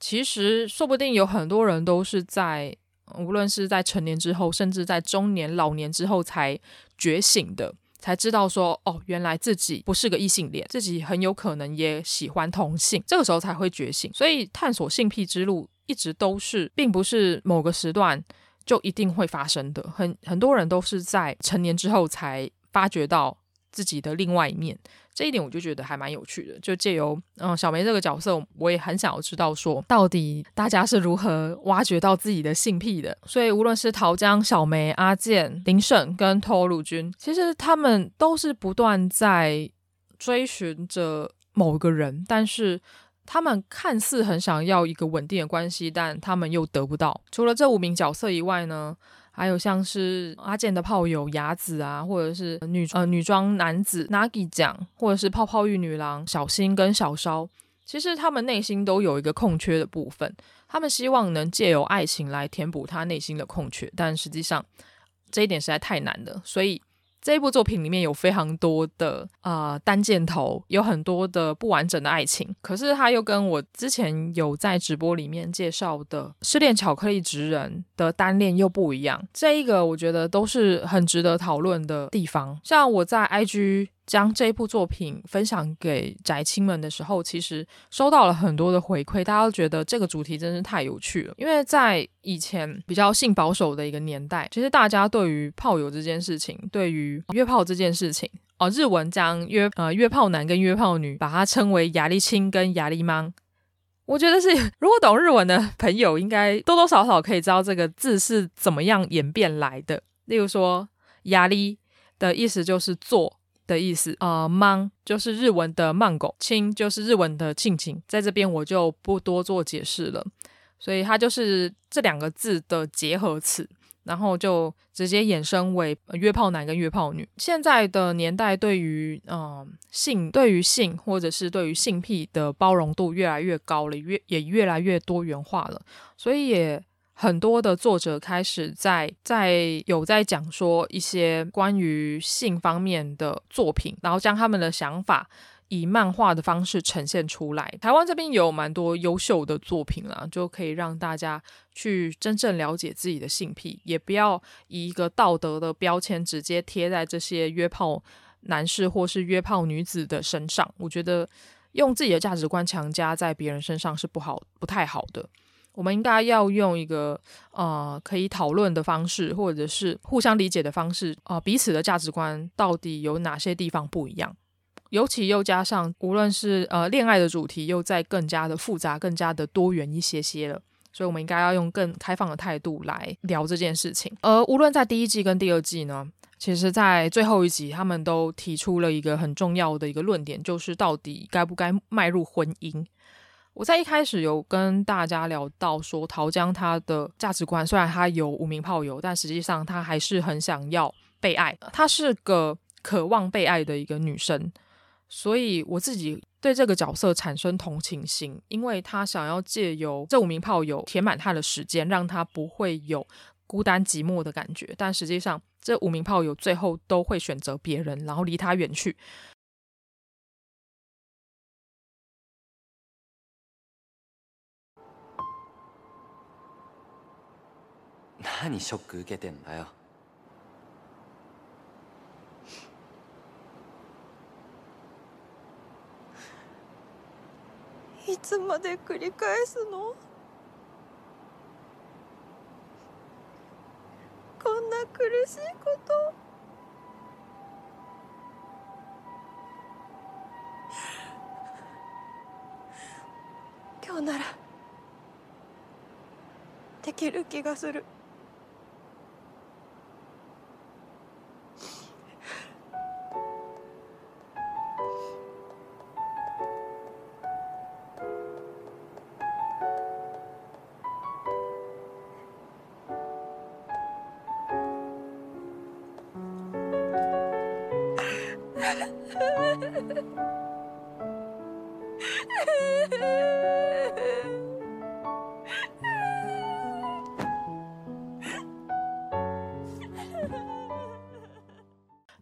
其实，说不定有很多人都是在，无论是在成年之后，甚至在中年、老年之后才觉醒的，才知道说，哦，原来自己不是个异性恋，自己很有可能也喜欢同性，这个时候才会觉醒。所以，探索性癖之路一直都是，并不是某个时段就一定会发生的。很很多人都是在成年之后才发觉到自己的另外一面，这一点我就觉得还蛮有趣的。就借由嗯小梅这个角色，我也很想要知道说，到底大家是如何挖掘到自己的性癖的。所以无论是桃江、小梅、阿健、林胜跟托鲁君，其实他们都是不断在追寻着某个人，但是。他们看似很想要一个稳定的关系，但他们又得不到。除了这五名角色以外呢，还有像是阿健的炮友雅子啊，或者是女呃女装男子 Nagi 酱，或者是泡泡浴女郎小新跟小烧。其实他们内心都有一个空缺的部分，他们希望能借由爱情来填补他内心的空缺，但实际上这一点实在太难了，所以。这一部作品里面有非常多的啊、呃、单箭头，有很多的不完整的爱情。可是它又跟我之前有在直播里面介绍的《失恋巧克力职人》的单恋又不一样。这一个我觉得都是很值得讨论的地方。像我在 IG。将这一部作品分享给宅青们的时候，其实收到了很多的回馈，大家都觉得这个主题真是太有趣了。因为在以前比较性保守的一个年代，其实大家对于炮友这件事情，对于约炮这件事情，哦，日文将约呃约炮男跟约炮女把它称为亚丽亲跟亚力妈。我觉得是，如果懂日文的朋友，应该多多少少可以知道这个字是怎么样演变来的。例如说，亚力的意思就是做。的意思啊，mang、就是日文的曼狗，亲就是日文的亲亲，在这边我就不多做解释了。所以它就是这两个字的结合词，然后就直接衍生为约炮男跟约炮女。现在的年代对于嗯、性，对于性或者是对于性癖的包容度越来越高了，越也越来越多元化了，所以也。很多的作者开始在在有在讲说一些关于性方面的作品，然后将他们的想法以漫画的方式呈现出来。台湾这边有蛮多优秀的作品啦，就可以让大家去真正了解自己的性癖，也不要以一个道德的标签直接贴在这些约炮男士或是约炮女子的身上。我觉得用自己的价值观强加在别人身上是不好、不太好的。我们应该要用一个呃可以讨论的方式，或者是互相理解的方式啊、呃，彼此的价值观到底有哪些地方不一样？尤其又加上，无论是呃恋爱的主题，又再更加的复杂、更加的多元一些些了。所以，我们应该要用更开放的态度来聊这件事情。而无论在第一季跟第二季呢，其实在最后一集，他们都提出了一个很重要的一个论点，就是到底该不该迈入婚姻。我在一开始有跟大家聊到说，桃江他的价值观虽然他有五名炮友，但实际上他还是很想要被爱。她是个渴望被爱的一个女生，所以我自己对这个角色产生同情心，因为她想要借由这五名炮友填满她的时间，让她不会有孤单寂寞的感觉。但实际上，这五名炮友最后都会选择别人，然后离她远去。何ショック受けてんだよ。いつまで繰り返すの？こんな苦しいこと？今日ならできる気がする。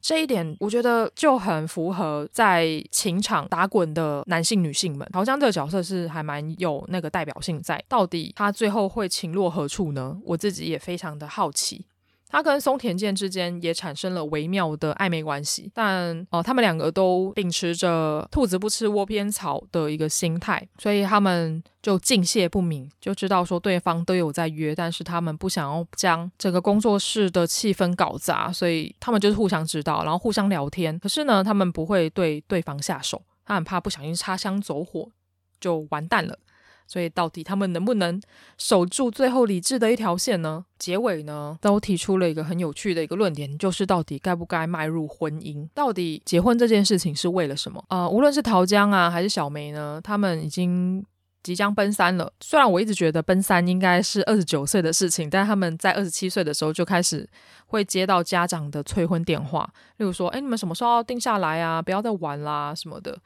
这一点我觉得就很符合在情场打滚的男性、女性们。桃江这个角色是还蛮有那个代表性在，到底他最后会情落何处呢？我自己也非常的好奇。他跟松田健之间也产生了微妙的暧昧关系，但哦、他们两个都秉持着兔子不吃窝边草的一个心态，所以他们就敬谢不敏，就知道说对方都有在约，但是他们不想要将整个工作室的气氛搞砸，所以他们就是互相知道，然后互相聊天。可是呢，他们不会对对方下手，他很怕不小心擦枪走火就完蛋了。所以，到底他们能不能守住最后理智的一条线呢？结尾呢，都提出了一个很有趣的一个论点，就是到底该不该迈入婚姻？到底结婚这件事情是为了什么？呃，无论是桃江啊，还是小梅呢，他们已经即将奔三了。虽然我一直觉得奔三应该是二十九岁的事情，但他们在二十七岁的时候就开始会接到家长的催婚电话，例如说：“哎，你们什么时候要定下来啊？不要再玩啦，什么的。”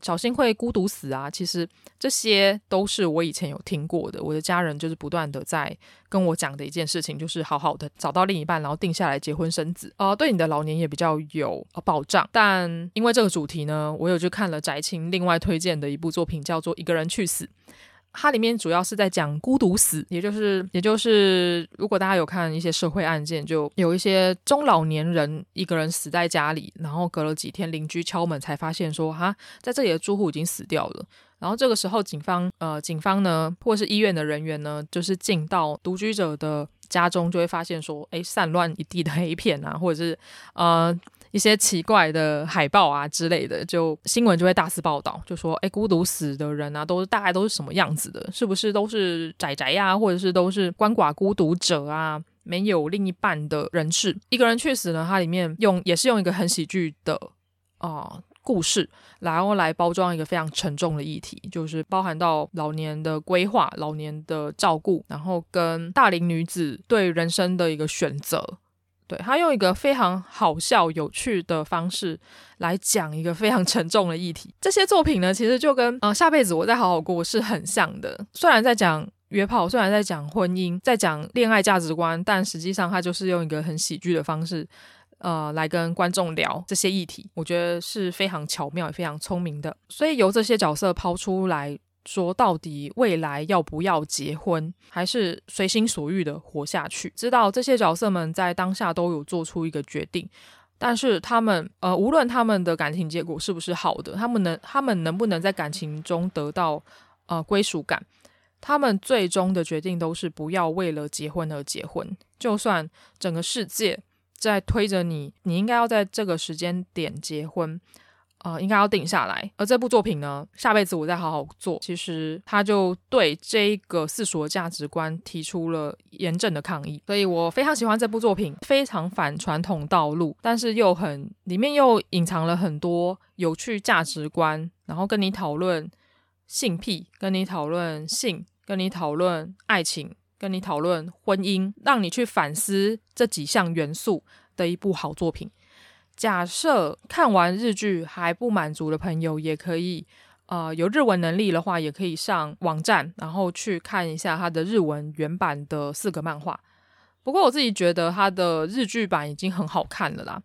小心会孤独死啊！其实这些都是我以前有听过的。我的家人就是不断的在跟我讲的一件事情，就是好好的找到另一半，然后定下来结婚生子，呃，对你的老年也比较有保障。但因为这个主题呢，我有去看了翟青另外推荐的一部作品，叫做《一个人去死》。它里面主要是在讲孤独死，也就是，也就是，如果大家有看一些社会案件，就有一些中老年人一个人死在家里，然后隔了几天，邻居敲门才发现说，哈，在这里的住户已经死掉了。然后这个时候，警方，呃，警方呢，或是医院的人员呢，就是进到独居者的家中，就会发现说，诶，散乱一地的 黑片啊，或者是，呃。一些奇怪的海报啊之类的，就新闻就会大肆报道，就说，哎，孤独死的人啊，都是大概都是什么样子的？是不是都是宅宅呀，或者是都是鳏寡孤独者啊，没有另一半的人士？一个人去死呢？它里面用也是用一个很喜剧的啊、故事，然后来包装一个非常沉重的议题，就是包含到老年的规划、老年的照顾，然后跟大龄女子对人生的一个选择。对，他用一个非常好笑、有趣的方式来讲一个非常 沉重的议题。这些作品呢，其实就跟呃下辈子我再好好过是很像的。虽然在讲约炮，虽然在讲婚姻，在讲恋爱价值观，但实际上他就是用一个很喜剧的方式，呃，来跟观众聊这些议题。我觉得是非常巧妙也非常聪明的。所以由这些角色抛出来。说到底，未来要不要结婚，还是随心所欲的活下去？知道这些角色们在当下都有做出一个决定，但是他们呃，无论他们的感情结果是不是好的，他们能他们能不能在感情中得到呃归属感，他们最终的决定都是不要为了结婚而结婚，就算整个世界在推着你，你应该要在这个时间点结婚。呃，应该要定下来。而这部作品呢，下辈子我再好好做。其实他就对这一个世俗的价值观提出了严正的抗议，所以我非常喜欢这部作品，非常反传统道路，但是又很里面又隐藏了很多有趣价值观，然后跟你讨论性癖，跟你讨论性，跟你讨论爱情，跟你讨论婚姻，让你去反思这几项元素的一部好作品。假设看完日剧还不满足的朋友，也可以，呃，有日文能力的话，也可以上网站，然后去看一下它的日文原版的四格漫画。不过我自己觉得它的日剧版已经很好看了啦，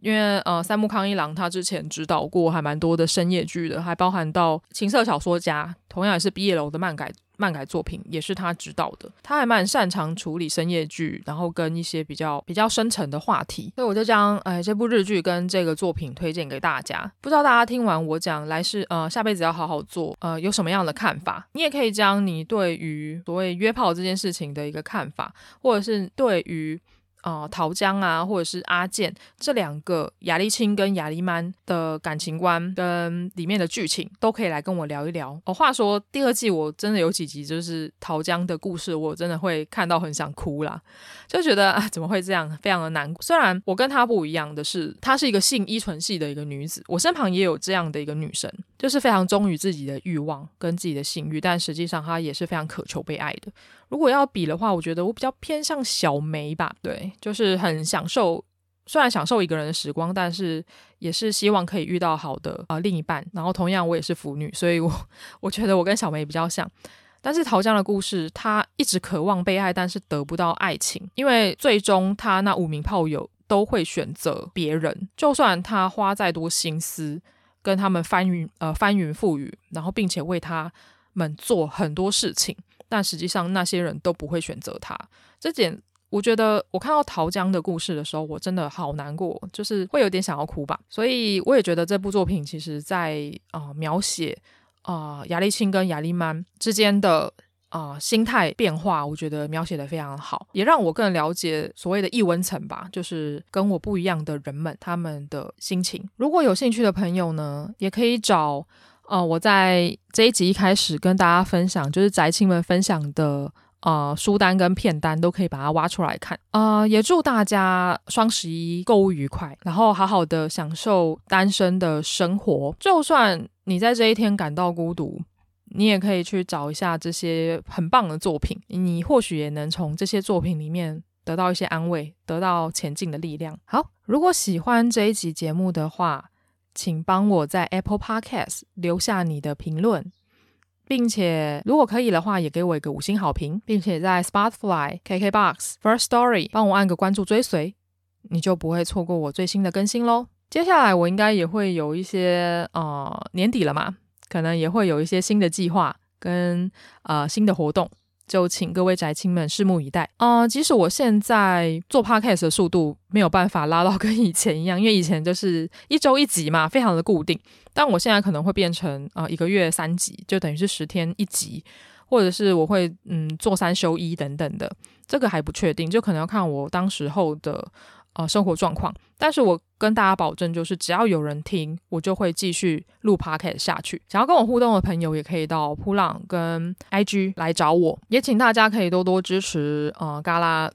因为呃，三木康一郎他之前指导过还蛮多的深夜剧的，还包含到情色小说家，同样也是毕业楼的漫改。漫改作品也是他指导的，他还蛮擅长处理深夜剧，然后跟一些比较比较深层的话题，所以我就将哎这部日剧跟这个作品推荐给大家。不知道大家听完我讲来世呃下辈子要好好做呃有什么样的看法？你也可以将你对于所谓约炮这件事情的一个看法，或者是对于。啊、桃江啊，或者是阿健这两个亚历青跟亚历曼的感情观跟里面的剧情，都可以来跟我聊一聊。哦，话说第二季我真的有几集就是桃江的故事，我真的会看到很想哭啦，就觉得啊，怎么会这样，非常的难过。虽然我跟她不一样的是，她是一个性依存系的一个女子，我身旁也有这样的一个女生，就是非常忠于自己的欲望跟自己的性欲，但实际上他也是非常渴求被爱的。如果要比的话，我觉得我比较偏向小梅吧，对，就是很享受，虽然享受一个人的时光，但是也是希望可以遇到好的啊、另一半。然后同样我也是腐女，所以我我觉得我跟小梅比较像。但是桃江的故事，她一直渴望被爱，但是得不到爱情，因为最终她那五名炮友都会选择别人，就算她花再多心思跟他们翻云呃翻云覆雨，然后并且为他们做很多事情。但实际上，那些人都不会选择他。这点我觉得我看到桃江的故事的时候，我真的好难过，就是会有点想要哭吧。所以我也觉得这部作品其实在啊、呃、描写啊亚历青跟雅丽曼之间的啊、心态变化，我觉得描写的非常好，也让我更了解所谓的异温层吧，就是跟我不一样的人们他们的心情。如果有兴趣的朋友呢，也可以找呃我在这一集一开始跟大家分享，就是宅青们分享的。呃，书单跟片单都可以把它挖出来看。呃，也祝大家双十一购物愉快，然后好好的享受单身的生活。就算你在这一天感到孤独，你也可以去找一下这些很棒的作品，你或许也能从这些作品里面得到一些安慰，得到前进的力量。好，如果喜欢这一集节目的话，请帮我在 Apple Podcast 留下你的评论。并且，如果可以的话，也给我一个五星好评，并且在 Spotify、KKBox、First Story 帮我按个关注追随，你就不会错过我最新的更新喽。接下来我应该也会有一些呃年底了嘛，可能也会有一些新的计划跟呃新的活动。就请各位宅青们拭目以待啊、即使我现在做 podcast 的速度没有办法拉到跟以前一样，因为以前就是一周一集嘛，非常的固定。但我现在可能会变成啊、一个月三集，就等于是十天一集，或者是我会嗯做三休一等等的，这个还不确定，就可能要看我当时候的。呃，生活状况，但是我跟大家保证，就是只要有人听，我就会继续录 podcast 下去。想要跟我互动的朋友，也可以到噗浪跟 IG 来找我，也请大家可以多多支持呃嘎拉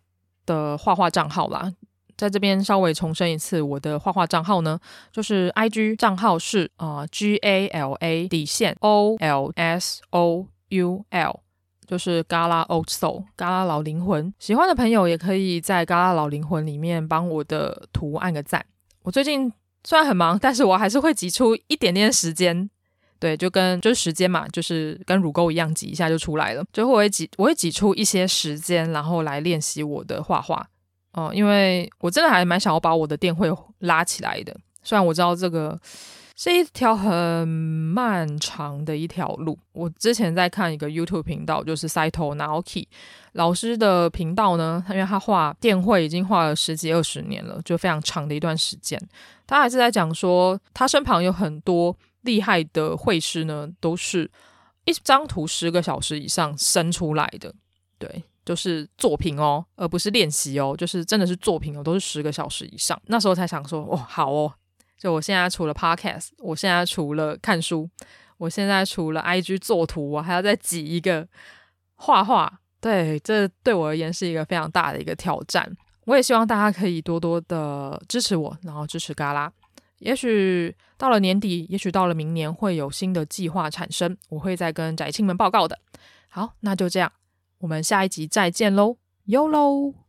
的画画账号啦。在这边稍微重申一次，我的画画账号呢，就是 IG 账号是呃 G A L A 底线 O L S O U L。就是嘎拉 Old Soul，嘎拉老灵魂。喜欢的朋友也可以在嘎拉老灵魂里面帮我的图按个赞。我最近虽然很忙，但是我还是会挤出一点点时间，对，就跟就是时间嘛，就是跟乳沟一样挤一下就出来了。就会挤，我会挤出一些时间，然后来练习我的画画。哦、因为我真的还蛮想要把我的店会拉起来的，虽然我知道这个。是一条很漫长的一条路。我之前在看一个 YouTube 频道，就是 Saito Naoki 老师的频道呢，他因为他画电绘已经画了十几二十年了，就非常长的一段时间。他还是在讲说，他身旁有很多厉害的绘师呢，都是一张图十个小时以上生出来的。对，就是作品哦，而不是练习哦，就是真的是作品哦，都是十个小时以上。那时候才想说，哦，好哦。就我现在除了 Podcast，我现在除了看书，我现在除了 IG 做图，我还要再挤一个画画。对，这对我而言是一个非常大的一个挑战。我也希望大家可以多多的支持我，然后支持嘎拉。也许到了年底，也许到了明年会有新的计划产生，我会再跟宅青们报告的。好，那就这样，我们下一集再见喽，哟喽。